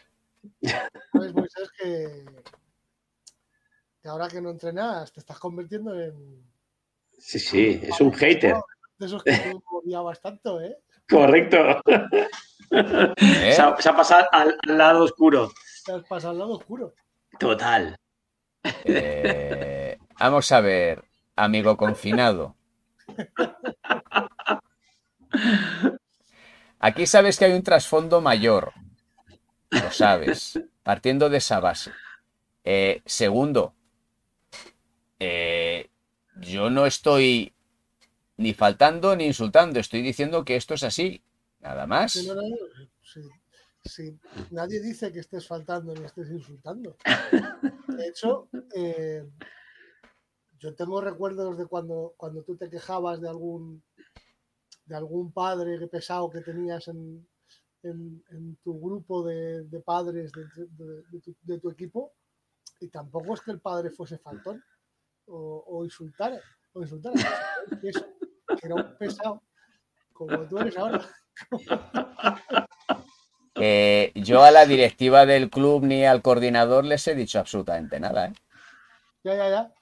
¿Sabes, Moisés, que, que ahora que no entrenas te estás convirtiendo en.
Sí, sí, es un hater.
De esos que tú odiabas tanto, ¿eh?
Correcto.
¿Eh?
Se, ha, se ha pasado al, al lado oscuro.
Te has pasado al lado oscuro.
Total.
Eh, vamos a ver, amigo confinado. Aquí sabes que hay un trasfondo mayor. Lo sabes. Partiendo de esa base. Eh, segundo, eh, yo no estoy ni faltando ni insultando. Estoy diciendo que esto es así. Nada más.
Sí, sí. Nadie dice que estés faltando ni estés insultando. De hecho, eh, yo tengo recuerdos de cuando, cuando tú te quejabas de algún de algún padre pesado que tenías en, en, en tu grupo de, de padres de, de- tu, de tu equipo y tampoco es que el padre fuese faltón o, o insultara o insultara (laughs) que, eso, que era un pesado como tú eres ahora
Eh, yo a la directiva del club ni al coordinador les he dicho absolutamente nada. ¿eh?
ya ya ya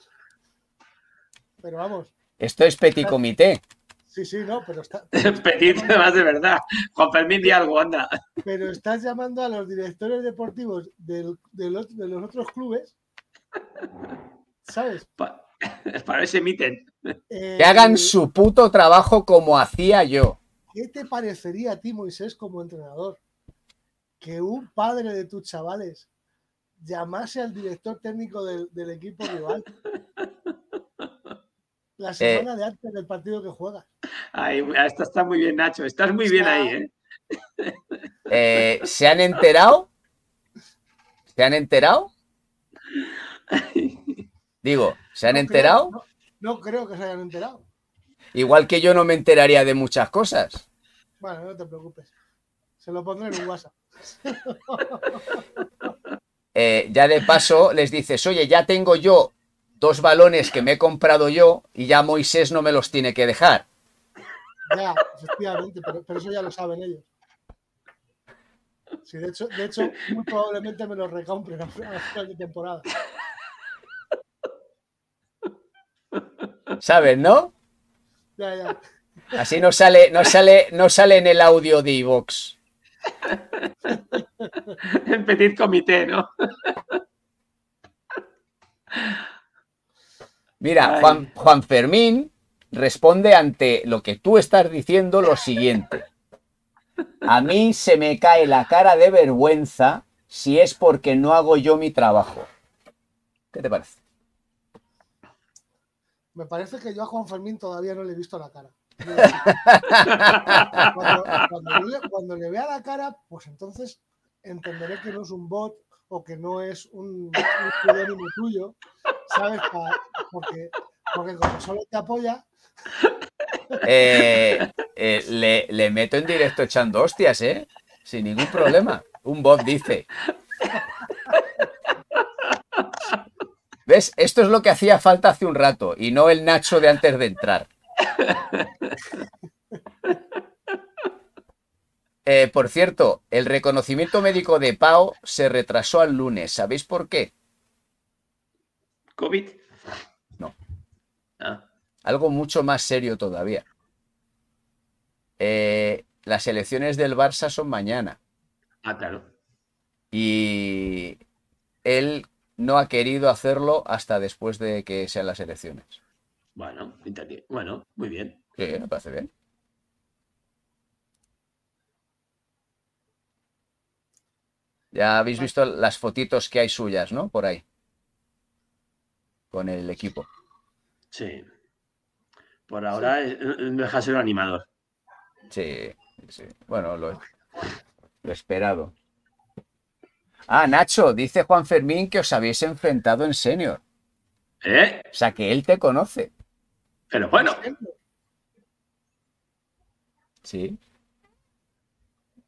pero vamos
Esto es petit comité.
sí sí no pero está (laughs)
Petit, (laughs) más de verdad. Juan Fermín, di algo, anda.
pero estás llamando a los directores deportivos del- de, los, de los otros clubes sabes
Pa- (laughs) Para ver si emiten.
Eh,
Que hagan su puto trabajo como hacía yo.
¿Qué te parecería a ti, Moisés, como entrenador? Que un padre de tus chavales llamase al director técnico del, del equipo rival (laughs) la semana de antes del partido que juegas.
Ay, esta está muy bien, Nacho. Estás muy bien ahí, ¿eh?
Eh, ¿Se han enterado? ¿Se han enterado? (laughs) Digo, ¿se han
No
enterado?
creo- no, no creo que se hayan enterado.
Igual que yo no me enteraría de muchas cosas.
Bueno, no te preocupes. Se lo pondré en un WhatsApp. (laughs)
Eh, ya de paso les dices, oye, ya tengo yo dos balones que me he comprado yo y ya Moisés no me los tiene que dejar.
Ya, efectivamente, pero, pero eso ya lo saben ellos. Sí, de hecho, de hecho, muy probablemente me los recompren a a final de temporada.
¿Sabes, no?
Ya, ya.
Así no sale, no sale, no sale en el audio de iVox.
En petit comité, ¿no?
Mira. Juan, Juan Fermín responde ante lo que tú estás diciendo lo siguiente. A mí se me cae la cara de vergüenza si es porque no hago yo mi trabajo. ¿Qué te parece?
Me parece que yo a Juan Fermín todavía no le he visto la cara. (laughs) Cuando, le, cuando le vea la cara, pues entonces entenderé que no es un bot o que no es un, tuyo, ¿sabes? Porque, Porque como solo te apoya,
Eh, eh, le, le meto en directo echando hostias, ¿eh? Sin ningún problema. Un bot dice. ¿Ves? Esto es lo que hacía falta hace un rato y no el Nacho de antes de entrar. (laughs) Eh, por cierto, el reconocimiento médico de Pau se retrasó al lunes. ¿Sabéis por qué?
¿COVID?
No.
Ah,
Algo mucho más serio todavía. Eh, las elecciones del Barça son mañana
ah, claro.
y él no ha querido hacerlo hasta después de que sean las elecciones.
Bueno, bueno, muy bien.
Sí, me parece bien. Ya habéis visto las fotitos que hay suyas, ¿no? Por ahí. Con el equipo.
Sí. Por ahora eh, no deja de ser un animador.
Sí, sí. Bueno, lo, lo esperado. Ah, Nacho, dice Juan Fermín que os habéis enfrentado en senior.
¿Eh?
O sea, que él te conoce.
Pero bueno,
Sí.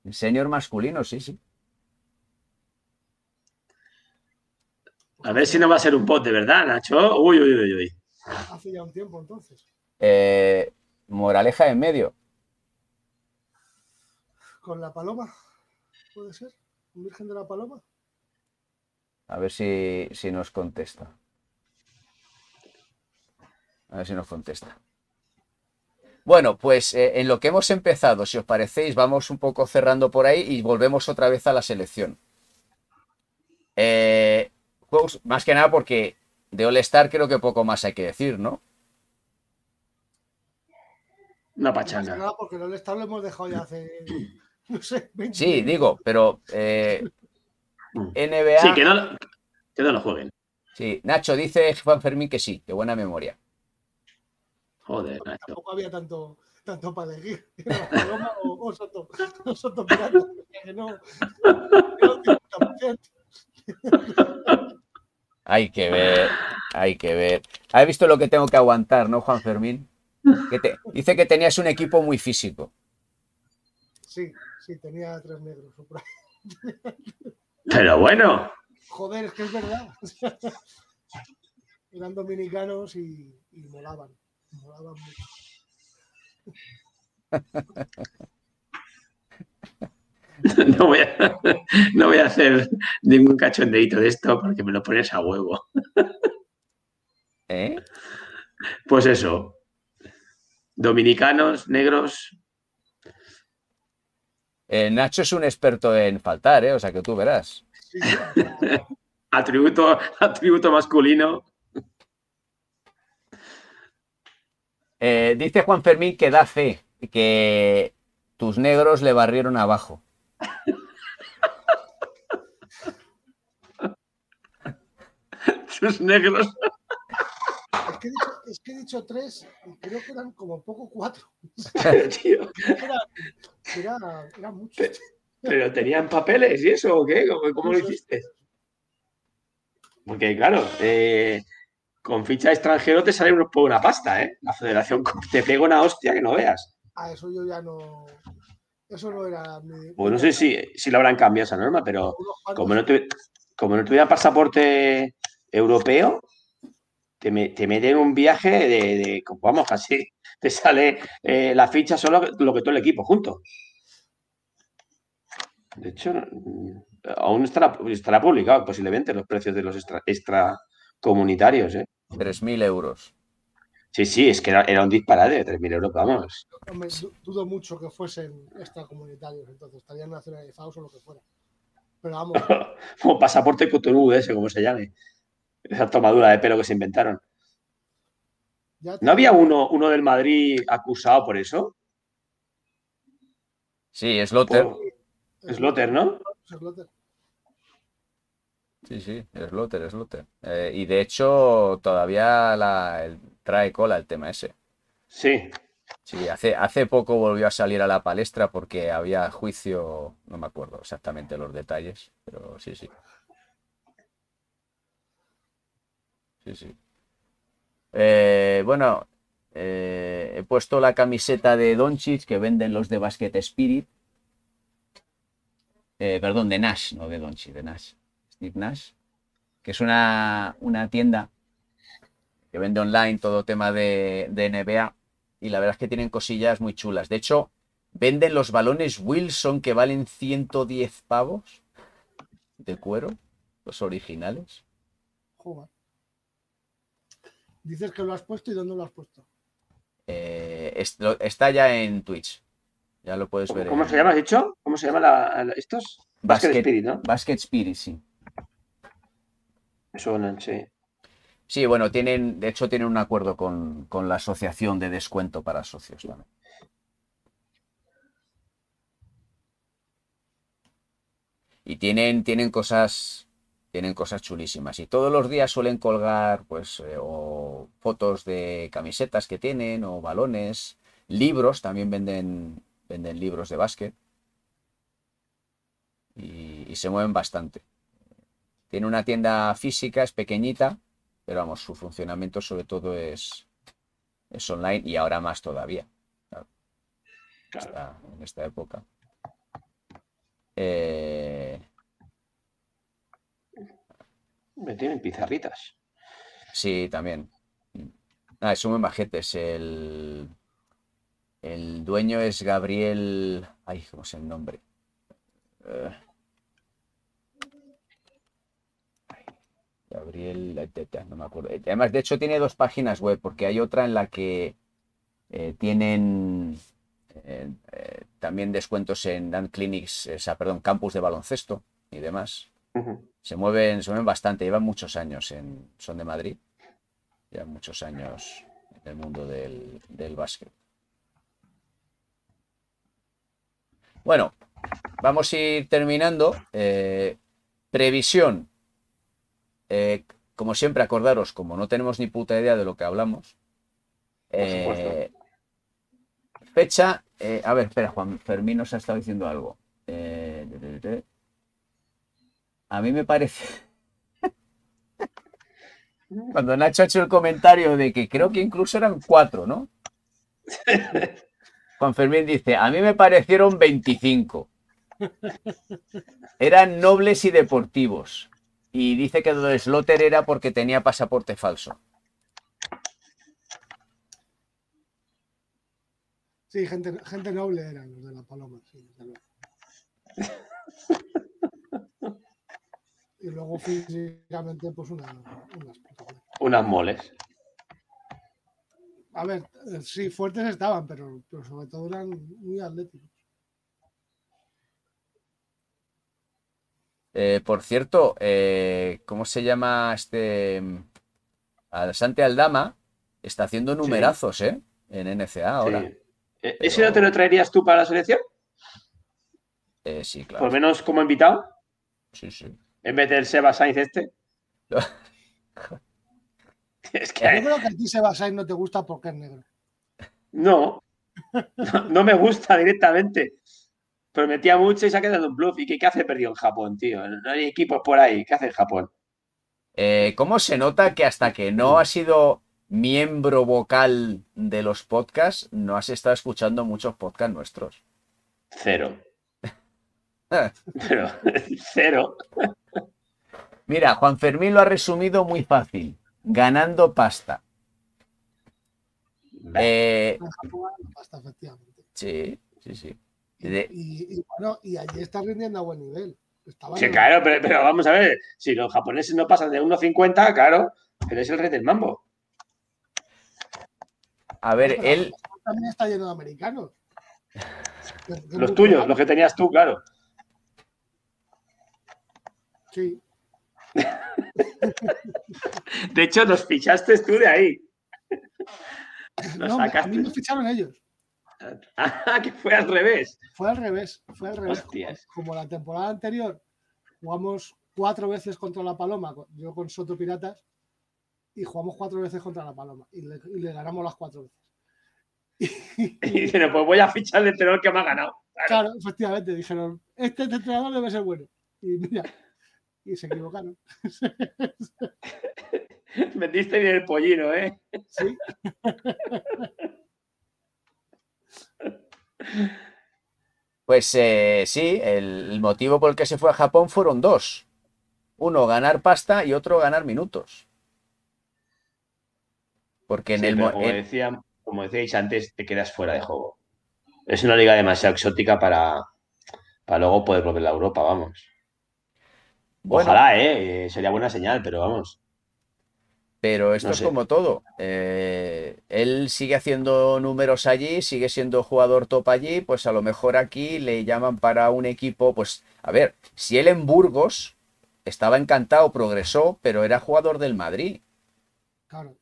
En senior masculino, sí, sí.
a ver si no va a ser un bot de verdad, Nacho. Uy, uy, uy, uy.
hace ya un tiempo entonces.
Eh, moraleja en medio.
Con la paloma, puede ser. ¿Un Virgen de la Paloma?
A ver si, si nos contesta. A ver si nos contesta. Bueno, pues eh, en lo que hemos empezado, si os parecéis, vamos un poco cerrando por ahí y volvemos otra vez a la selección. Eh, juegos, más que nada porque de All Star creo que poco más hay que decir, ¿no?
Una
Más que
pachanga.
nada porque el All-Star lo hemos dejado ya hace, (laughs) no sé, 20
Sí, digo, pero eh. NBA.
Sí, que no, que no lo jueguen.
Sí, Nacho dice Juan Fermín que sí, que buena memoria.
Joder, Nacho.
Tampoco había tanto, tanto para elegir. (laughs) Era la paloma o, o Soto, o Soto Pirata. (laughs) Que no, era un 50%.
Hay que ver, hay que ver. ¿Has visto lo que tengo que aguantar, no, Juan Fermín? Que te- dice que tenías un equipo muy físico.
Sí, sí, tenía tres negros. (laughs)
Pero bueno,
Joder, es que es verdad. (laughs) Eran dominicanos y, y molaban. Molaban mucho. (laughs)
no voy, a, no voy a hacer ningún cachondeito de esto porque me lo pones a huevo.
¿Eh?
Pues eso. Dominicanos, negros.
Eh, Nacho es un experto en faltar, ¿eh? O sea que tú verás.
Atributo, atributo masculino.
Eh, dice Juan Fermín que da fe, que tus negros le barrieron abajo. (laughs)
Sus negros.
Es que, he dicho, es que he dicho tres y creo que eran como poco cuatro. (laughs)
Tío,
Era, era, era mucho.
¿Pero tenían papeles y eso o qué? ¿Cómo, cómo lo hiciste? Porque, claro, eh, con ficha de extranjero te sale por una pasta, ¿eh? La federación te pega una hostia que no veas.
A eso yo ya no. Eso no era mi.
Pues no sé si, si lo habrán cambiado esa norma, pero como no, como no tuvieran pasaporte europeo, te, me- te meten un viaje de, de- vamos, casi (laughs) te sale eh, la ficha solo lo que todo el equipo junto. De hecho, aún estará, estará publicado posiblemente los precios de los extra, extracomunitarios, ¿eh?
3.000 euros.
Sí, sí, es que era, era un disparate de 3.000 euros, vamos.
Du- dudo mucho que fuesen extracomunitarios, entonces estarían nacionalizados o lo que fuera. Pero vamos, (laughs)
Como pasaporte Cotonou, ese, como se llame. Esa tomadura de pelo que se inventaron. ¿No había uno, uno del Madrid acusado por eso?
Sí, es Lotter.
Slotter, ¿no?
Sí, sí, es Lotter, es Lotter. Eh, y de hecho, todavía la, el- trae cola el tema ese.
Sí.
Sí, hace, hace poco volvió a salir a la palestra porque había juicio, no me acuerdo exactamente los detalles, pero sí, sí. Sí, sí. Eh, bueno, eh, he puesto la camiseta de Doncic que venden los de Basket Spirit. Eh, perdón, de Nash, no de Doncic, de Nash. Steve Nash, que es una, una tienda que vende online todo tema de, de NBA y la verdad es que tienen cosillas muy chulas. De hecho, venden los balones Wilson que valen 110 pavos de cuero, los originales.
Joder. Dices que lo has puesto y dónde lo has puesto.
Eh, lo- está ya en Twitch. Ya lo puedes ver.
¿Cómo
en
se llama, has dicho? ¿Cómo se llama la- la- estos? Basket
Basket,
Spirit, ¿no?
Basket Spirit, sí.
Me suenan, sí.
Sí, bueno, tienen, de hecho tienen un acuerdo con, con la asociación de descuento para socios también. Y tienen, tienen cosas, tienen cosas chulísimas. Y todos los días suelen colgar, pues, eh, o fotos de camisetas que tienen, o balones, libros, también venden, venden libros de básquet. Y, y se mueven bastante. Tiene una tienda física, es pequeñita, pero vamos, su funcionamiento sobre todo es, es online y ahora más todavía,
Claro.
en esta época. Eh,
Me tienen pizarritas.
sí, también. Ah, son muy majetes. El, el dueño es Gabriel. Ay, ¿cómo es el nombre? Eh, Gabriel, no me acuerdo. Además, de hecho, tiene dos páginas web, porque hay otra en la que eh, tienen eh, eh, también descuentos en Dan Clinics, o sea, perdón, campus de baloncesto y demás.
Ujú.
Se mueven, se mueven bastante, llevan muchos años en. Son de Madrid. Llevan muchos años en el mundo del, del básquet. Bueno, vamos a ir terminando. Eh, previsión. Eh, como siempre, acordaros, como no tenemos ni puta idea de lo que hablamos. eh, fecha. a ver, espera, Juan Fermín nos ha estado diciendo algo. De- de- de- a mí me parece. (laughs) Cuando Nacho ha hecho el comentario de que creo que incluso eran cuatro, ¿no? (laughs) Juan Fermín dice, a mí me parecieron 25. Eran nobles y deportivos. Y dice que lo de Slotter era porque tenía pasaporte falso.
Sí, gente, gente noble eran los de la paloma, sí, desde (laughs) luego. Físicamente, pues una, unas.
Unas moles.
A ver, eh, sí, fuertes estaban, pero, pero sobre todo eran muy atléticos.
Eh, por cierto, eh, ¿cómo se llama este? Al Sante Aldama está haciendo numerazos, ¿eh? En NCA ahora.
Sí. Eh, ¿Ese no te lo traerías tú para la selección?
Eh, sí,
Por
claro.
lo menos como invitado.
Sí, sí.
En vez del Seba Sainz este. (laughs) es
Yo
que
creo que a ti Sebastián no te gusta porque es negro.
no, no. no me gusta directamente. Prometía mucho y se ha quedado un bluff. ¿Y qué, qué hace perdido en Japón, tío? No hay equipos por ahí. ¿Qué hace en Japón?
Eh, ¿cómo se nota que hasta que no has sido miembro vocal de los podcasts, no has estado escuchando muchos podcasts nuestros?
Cero. (laughs) Pero, (laughs) cero.
Mira, Juan Fermín lo ha resumido muy fácil. Ganando pasta. Eh,
En Japón hasta efectivamente.
sí, sí, sí.
Y,
De-
y- y bueno, y allí está rindiendo a buen nivel.
Sí,
en-
claro, pero, pero vamos a ver. Si los japoneses no pasan de 1.50, claro, pero es el rey del mambo.
A ver,
pero
él,
también está lleno de americanos. (laughs)
Los tuyos, los que tenías tú, claro.
Sí, (laughs)
De hecho, los fichaste tú de ahí. Los
No, a
sacaste.
mí me ficharon ellos. (laughs)
Ah, que fue al revés.
Fue al revés, fue al revés. Como, la temporada anterior, jugamos cuatro veces contra la Paloma, yo con Soto Piratas, y jugamos cuatro veces contra la Paloma, y le, y le ganamos las cuatro veces. (laughs)
Y dice, pues voy a fichar el entrenador que me ha ganado.
Claro, efectivamente, dijeron, este entrenador debe ser bueno. Y mira, y se equivocaron. (laughs)
Vendiste bien el pollino, ¿eh?
Sí.
Pues eh, sí, el, el motivo por el que se fue a Japón fueron dos. Uno, ganar pasta y otro, ganar minutos. Porque en
Sí,
el...
como, decía, como decíais antes, te quedas fuera de juego. Es una liga demasiado exótica para, para luego poder volver a Europa, vamos.
Bueno.
Ojalá, ¿eh? Eh, Sería buena señal, pero vamos.
Pero esto
No
es
sé.
como todo. Eh, él sigue haciendo números allí, sigue siendo jugador top allí, pues a lo mejor aquí le llaman para un equipo, pues a ver, si él en Burgos estaba encantado, progresó, pero era jugador del Madrid.
Claro.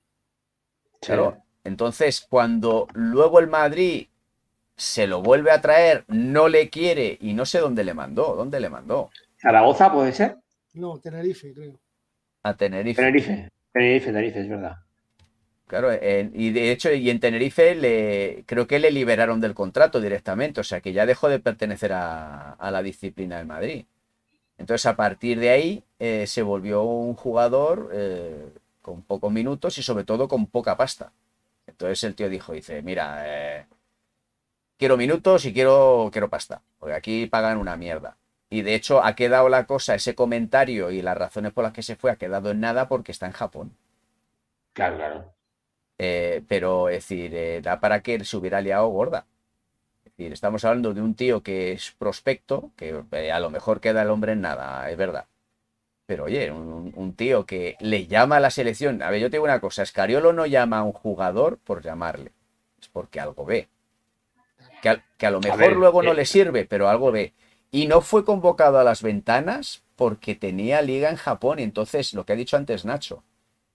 Claro. Entonces, cuando luego el Madrid se lo vuelve a traer, no le quiere y no sé dónde le mandó, dónde le mandó.
¿Zaragoza puede ser?
No, Tenerife, creo.
A Tenerife.
Tenerife. Tenerife, Tenerife, es verdad.
Claro, en- y de hecho, y en Tenerife le, creo que le liberaron del contrato directamente, o sea que ya dejó de pertenecer a, a la disciplina del Madrid. Entonces, a partir de ahí, eh, se volvió un jugador eh, con pocos minutos y sobre todo con poca pasta. Entonces el tío dijo, dice, mira, eh, quiero minutos y quiero, quiero pasta, porque aquí pagan una mierda. Y de hecho ha quedado la cosa, ese comentario y las razones por las que se fue ha quedado en nada porque está en Japón.
Claro, claro.
Eh, pero es decir, eh, da para que se hubiera liado gorda. Es decir, estamos hablando de un tío que es prospecto, que eh, a lo mejor queda el hombre en nada, es verdad. Pero oye, un, un tío que le llama a la selección. A ver, yo te digo una cosa, Escariolo no llama a un jugador por llamarle, es porque algo ve. Que a, que a lo mejor
ver,
luego no le sirve, pero algo ve. Y no fue convocado a las ventanas porque tenía liga en Japón. Y entonces, lo que ha dicho antes Nacho,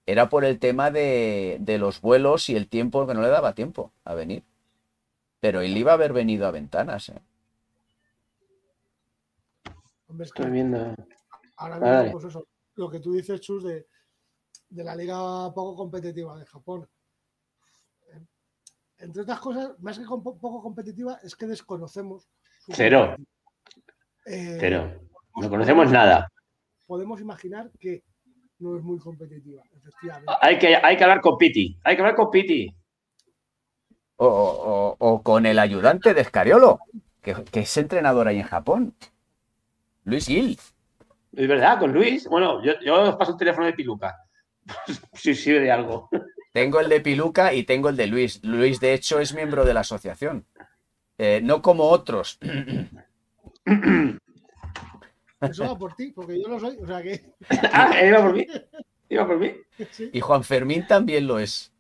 era por el tema de, de los vuelos y el tiempo que no le daba tiempo a venir. Pero él iba a haber venido a ventanas. ¿eh?
Hombre, es que
Estoy viendo.
ahora
Vale.
mismo, pues eso, lo que tú dices, Chus, de, de la liga poco competitiva de Japón. Eh, Entre otras cosas, más que poco competitiva, es que desconocemos. su
Cero.
Eh,
Cero. No conocemos nada.
Podemos imaginar que no es muy competitiva, efectivamente.
Hay que, hay que hablar con Piti. Hay que hablar con Piti.
O, o- o con el ayudante de Escariolo, que, que es entrenador ahí en Japón. Luis Gil.
Es verdad, con Luis. Bueno, yo, yo os paso el teléfono de Piluca. (laughs) Si sirve de algo.
Tengo el de Piluca y tengo el de Luis. Luis, de hecho, es miembro de la asociación. Eh, no como otros. (clears throat)
Eso va por ti, porque yo lo soy. O sea que. (laughs)
ah, iba por mí. Iba por mí. (laughs)
sí.
Y Juan Fermín también lo es.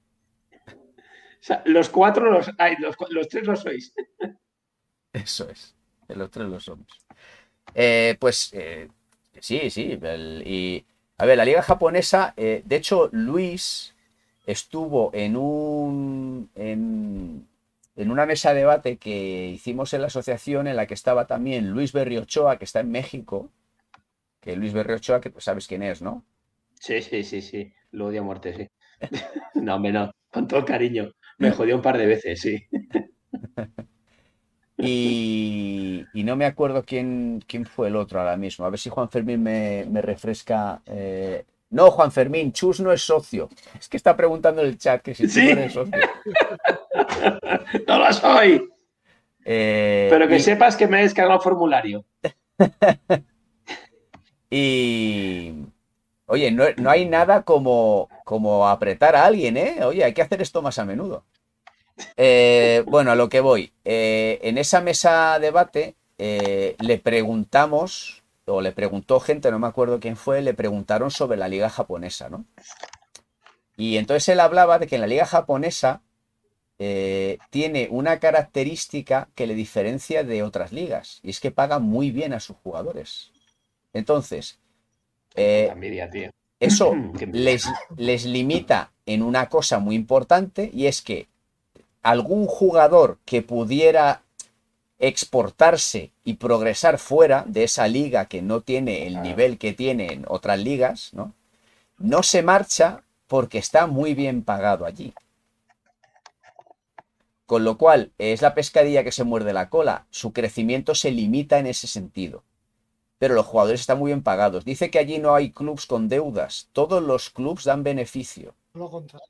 O sea, los cuatro los hay, los, los tres lo sois.
Eso es. Los tres lo somos. Eh, pues eh, sí, sí. el- y a ver, la liga japonesa, eh, de hecho, Luis estuvo en un en, en una mesa de debate que hicimos en la asociación en la que estaba también Luis Berriochoa, que está en México. Que Luis Berriochoa, que sabes quién es, ¿no?
Sí, sí, sí, sí. Lo odio a muerte, sí. (laughs) No, no. Con todo cariño. Me jodió un par de veces, sí. (laughs)
Y, y no me acuerdo quién, quién fue el otro ahora mismo. A ver si Juan Fermín me, me refresca. eh, No, Juan Fermín, Chus no es socio. Es que está preguntando en el chat que si
Sí.
no eres socio. (laughs)
No lo soy.
Eh,
Pero que
y-
sepas que me he descargado el formulario. (laughs)
Y. Oye, no, no hay nada como, como apretar a alguien, ¿eh? Oye, hay que hacer esto más a menudo. Eh, bueno, a lo que voy. Eh, en esa mesa debate le preguntamos, o le preguntó gente, no me acuerdo quién fue, le preguntaron sobre la liga japonesa, ¿no? Y entonces él hablaba de que en la liga japonesa eh, tiene una característica que le diferencia de otras ligas, y es que paga muy bien a sus jugadores. Entonces, eh,
La envidia, tío.
eso (clears throat) les, les limita en una cosa muy importante y es que algún jugador que pudiera exportarse y progresar fuera de esa liga que no tiene el nivel que tienen otras ligas, ¿no? No se marcha porque está muy bien pagado allí. Con lo cual, es la pescadilla que se muerde la cola. Su crecimiento se limita en ese sentido. pero los jugadores están muy bien pagados. Dice que allí no hay clubs con deudas, todos los clubs dan beneficio.
Lo contrario.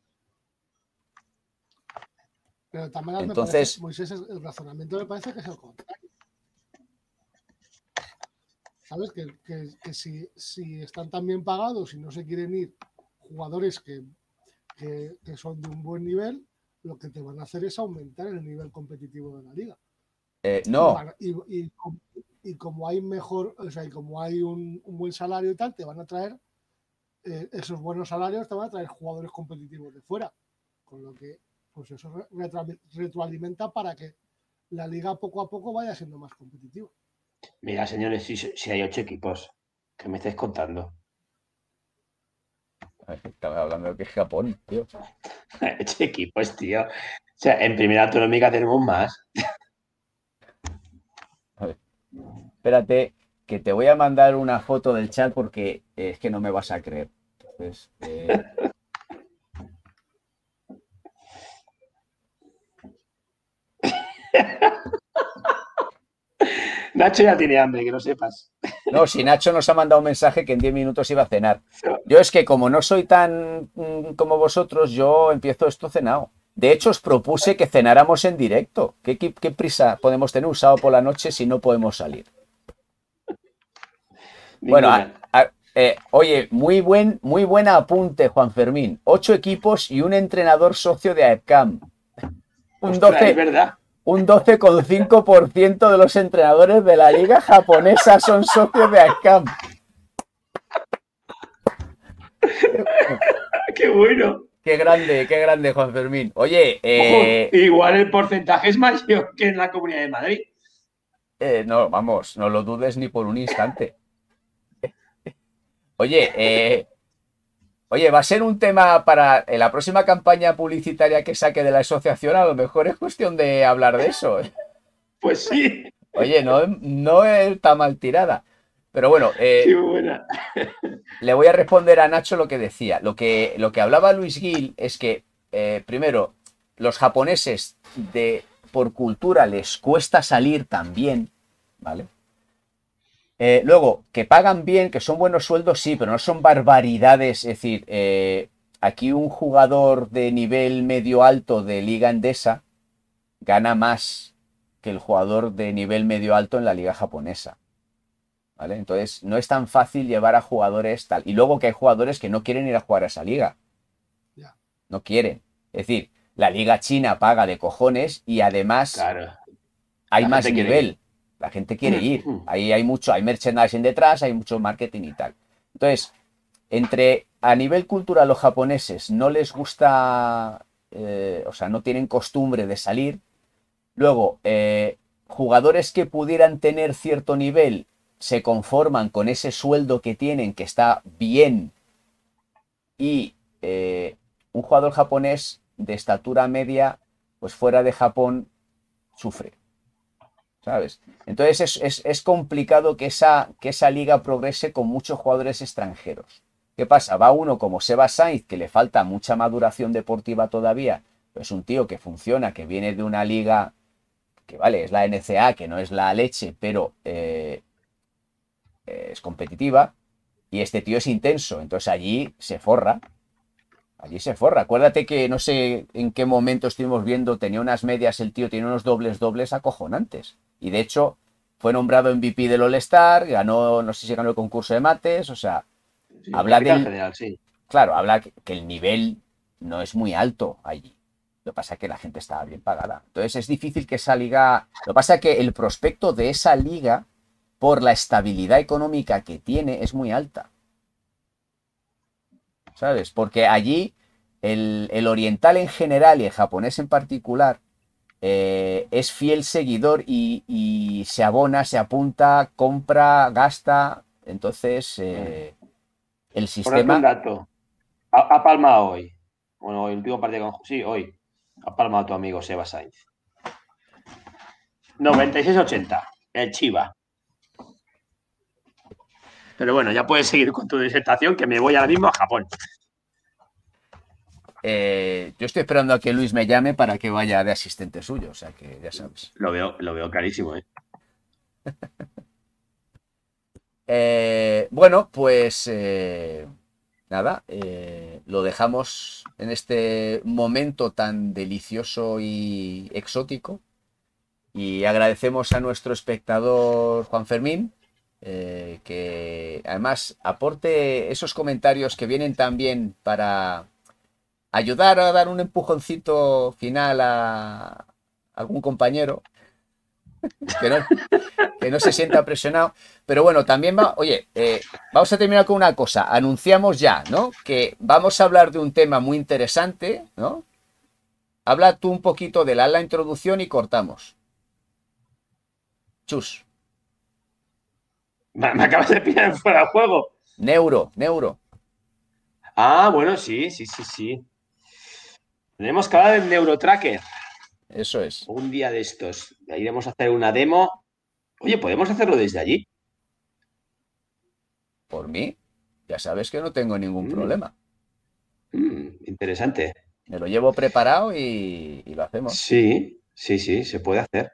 Pero también
Entonces-
me parece, Moisés, el razonamiento me parece que es el contrario. ¿Sabes? Que, que- que si, si están tan bien pagados y no se quieren ir jugadores que, que- que son de un buen nivel, lo que te van a hacer es aumentar el nivel competitivo de la liga.
Eh, no,
Y, y com- y como hay mejor, o sea, y como hay un, un buen salario y tal, te van a traer eh, esos buenos salarios, te van a traer jugadores competitivos de fuera. Con lo que, pues eso re- retroali- retroalimenta para que la liga poco a poco vaya siendo más competitiva.
Mira, señores, si, si hay ocho equipos, ¿qué me estáis contando?
estaba hablando de que es Japón, tío. (laughs)
Ocho equipos, tío. O sea, en primera autonómica tenemos más.
Espérate, que te voy a mandar una foto del chat porque es que no me vas a creer. Entonces, eh, (laughs) (laughs)
Nacho ya tiene hambre, que no sepas.
no, si Nacho nos ha mandado un mensaje que en 10 minutos iba a cenar. Yo es que como no soy tan mm, como vosotros, yo empiezo esto cenado. De hecho, os propuse que cenáramos en directo. ¿Qué, qué- qué prisa podemos tener un sábado por la noche si no podemos salir? Bueno,
Ninguna.
a- a- eh, oye, muy buen, muy buen apunte, Juan Fermín. Ocho equipos y un entrenador socio de AEPCAM. Un
Ostras,
12,
es verdad.
Un 12,5% de los entrenadores de la liga japonesa son socios de AEPCAM. (laughs)
Qué bueno.
Qué grande, qué grande, Juan Fermín. Oye,
Ojo,
eh,
igual el porcentaje es mayor que en la Comunidad de Madrid.
eh, no, vamos, no lo dudes ni por un instante. (laughs) Oye, eh, oye, va a ser un tema para en la próxima campaña publicitaria que saque de la asociación. A lo mejor es cuestión de hablar de eso.
Pues sí,
Oye, no, no está mal tirada. Pero bueno, eh,
qué buena.
le voy a responder a Nacho lo que decía. Lo que, lo que hablaba Luis Gil es que, eh, primero, los japoneses de, por cultura les cuesta salir también, ¿vale? Eh, luego, que pagan bien, que son buenos sueldos, sí, pero no son barbaridades. Es decir, eh, aquí un jugador de nivel medio alto de Liga Endesa gana más que el jugador de nivel medio alto en la Liga japonesa. ¿Vale? Entonces, no es tan fácil llevar a jugadores tal. Y luego que hay jugadores que no quieren ir a jugar a esa liga. No quieren. Es decir, la liga china paga de cojones y además
Claro.
hay más nivel.
Ir.
La gente quiere ir.
Mm.
Ahí hay mucho, hay merchandising detrás, hay mucho marketing y tal. Entonces, entre a nivel cultural los japoneses no les gusta, eh, o sea, no tienen costumbre de salir. Luego, eh, jugadores que pudieran tener cierto nivel se conforman con ese sueldo que tienen, que está bien. Y eh, un jugador japonés de estatura media, pues fuera de Japón, sufre. ¿Sabes? Entonces es, es- complicado que esa, que esa liga progrese con muchos jugadores extranjeros. ¿Qué pasa? Va uno como Seba Sainz, que le falta mucha maduración deportiva todavía, pero es un tío que funciona, que viene de una liga que vale, es la NCA, que no es la leche, pero eh, eh, es competitiva, y este tío es intenso, entonces allí se forra. Allí se forra. Acuérdate que no sé en qué momento estuvimos viendo, tenía unas medias, el tío tiene unos dobles dobles acojonantes. Y de hecho, fue nombrado MVP del All-Star, ganó, no sé si ganó el concurso de mates, o sea,
Sí,
Habla del-
general, sí.
claro, habla que, que el nivel no es muy alto allí. Lo que pasa es que la gente estaba bien pagada. Entonces es difícil que esa liga. Lo que pasa es que el prospecto de esa liga, por la estabilidad económica que tiene, es muy alta. ¿Sabes? Porque allí el, el oriental en general y el japonés en particular eh, es fiel seguidor y, y se abona, se apunta, compra, gasta. Entonces, eh, el
Por un
sistema.
dato. Ha, ha palmado hoy. Bueno, el último partido con. Sí, hoy. Ha palmado tu amigo Seba Sainz. 96-80. El Chiva. Pero bueno, ya puedes seguir con tu disertación, que me voy ahora mismo a Japón.
Eh, yo estoy esperando a que Luis me llame para que vaya de asistente suyo, o sea que ya sabes.
Lo veo, lo veo clarísimo, ¿eh? (laughs)
Eh, bueno, pues eh, nada, lo dejamos en este momento tan delicioso y exótico. Y agradecemos a nuestro espectador Juan Fermín, que además aporte esos comentarios que vienen también para ayudar a dar un empujoncito final a algún compañero que no, que no se sienta presionado. Pero bueno, también va, oye, eh, vamos a terminar con una cosa. Anunciamos ya, ¿no? Que vamos a hablar de un tema muy interesante, ¿no? Habla tú un poquito de la, la introducción y cortamos. Chus.
Me, me acabas de pillar fuera de juego.
Neuro, neuro.
Ah, bueno, sí, sí, sí, sí. Tenemos que hablar del Neurotracker.
Eso es.
Un día de estos. Iremos a hacer una demo. Oye, ¿podemos hacerlo desde allí?
Por mí, ya sabes que no tengo ningún
Mm.
problema.
Mm, interesante.
Me lo llevo preparado y, y lo hacemos.
Sí, sí, sí, se puede hacer.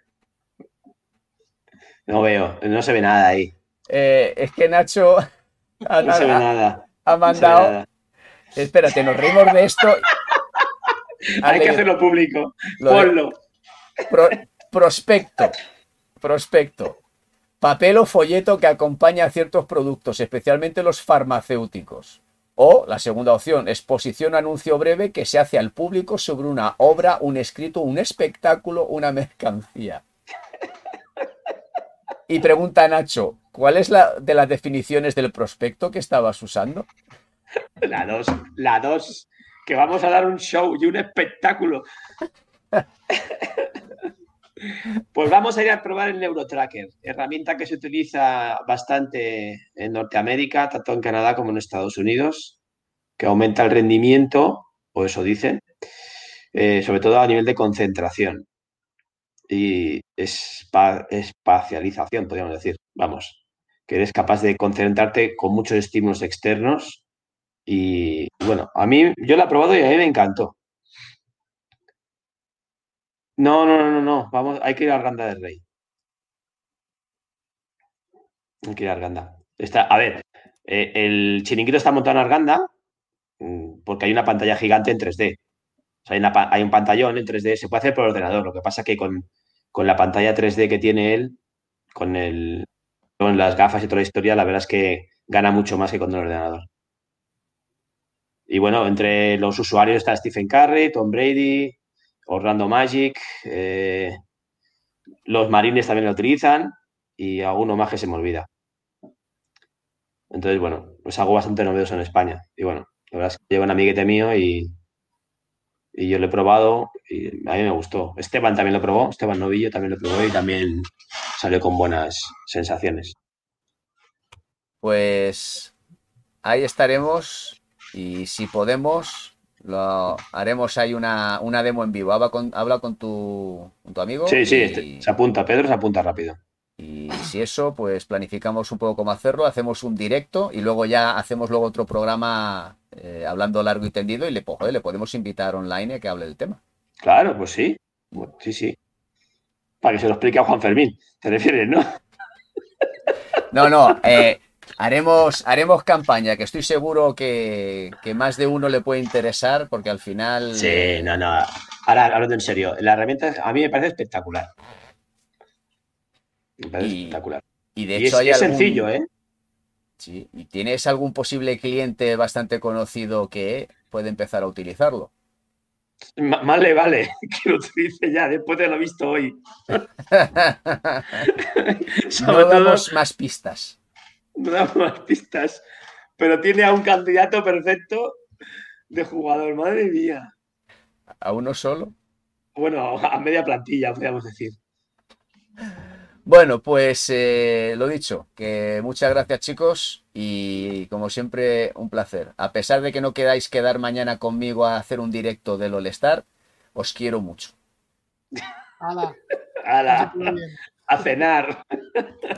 No veo, no se ve nada ahí.
Eh, es que Nacho (laughs) ha,
No se ve
ha-
nada.
ha
no se ve
mandado.
nada.
Espérate, nos reímos de esto. Ha
Hay que hacerlo público.
lo
Ponlo.
pro- prospecto. Prospecto. Papel o folleto que acompaña a ciertos productos, especialmente los farmacéuticos. O la segunda opción, exposición o anuncio breve que se hace al público sobre una obra, un escrito, un espectáculo, una (laughs) mercancía. Y pregunta Nacho, ¿cuál es la de las definiciones del prospecto que estabas usando?
La 2, la 2. Que vamos a dar un show y un espectáculo. Pues vamos a ir a probar el Neurotracker, herramienta que se utiliza bastante en Norteamérica, tanto en Canadá como en Estados Unidos, que aumenta el rendimiento, o eso dicen, eh, sobre todo a nivel de concentración y espa- espacialización, podríamos decir. Vamos, que eres capaz de concentrarte con muchos estímulos externos y bueno, a mí, yo la he probado y a mí me encantó. No, no, no, no, no. Vamos, hay que ir a Arganda del Rey. Hay que ir a Arganda. Está, a ver, eh, el chiringuito está montado en Arganda mm, porque hay una pantalla gigante en 3D. O sea, hay, un pantallón en 3D, se puede hacer por ordenador. Lo que pasa que con, con la pantalla 3D que tiene él, con el, con las gafas y toda la historia, la verdad es que gana mucho más que con el ordenador. Y bueno, entre los usuarios está Stephen Curry, Tom Brady, Orlando Magic, eh, los marines también lo utilizan y alguno más que se me olvida. Entonces, bueno, es algo bastante novedoso en España. Y bueno, la verdad es que lleva un amiguete mío y, y yo lo he probado y a mí me gustó. Esteban también lo probó, Esteban Novillo también lo probó y también salió con buenas sensaciones.
Pues ahí estaremos y si podemos lo haremos ahí una, una demo en vivo. Habla con, habla con, tu, con tu amigo.
Sí, sí,
y,
este- se apunta, Pedro se apunta rápido.
y si eso, pues planificamos un poco cómo hacerlo, hacemos un directo y luego ya hacemos luego otro programa eh, hablando largo y tendido y le, pues, joder, le podemos invitar online a que hable del tema.
Claro, pues sí, sí, sí. Para que se lo explique a Juan Fermín, te refieres, ¿no?
No, no, eh, haremos, haremos campaña, que estoy seguro que, que más de uno le puede interesar, porque al final...
Sí, no, no. Ahora, hablando en serio, la herramienta a mí me parece espectacular. Me parece
Y-
espectacular.
Y de
Y
hecho
es,
hay
es
algún-
sencillo, ¿eh?
Sí, ¿y tienes algún posible cliente bastante conocido que puede empezar a utilizarlo?
Más le vale (laughs) que lo utilice ya después de lo visto hoy. (laughs) (laughs)
No damos más pistas. (laughs)
no damos más pistas, pero tiene a un candidato perfecto de jugador, madre mía.
¿A uno solo?
Bueno, a media plantilla, podríamos decir.
Bueno, pues eh, lo dicho, que muchas gracias chicos y como siempre un placer. A pesar de que no quedáis quedar mañana conmigo a hacer un directo del All Star, os quiero mucho.
Hala,
¡Hala!
muy bien.
A cenar.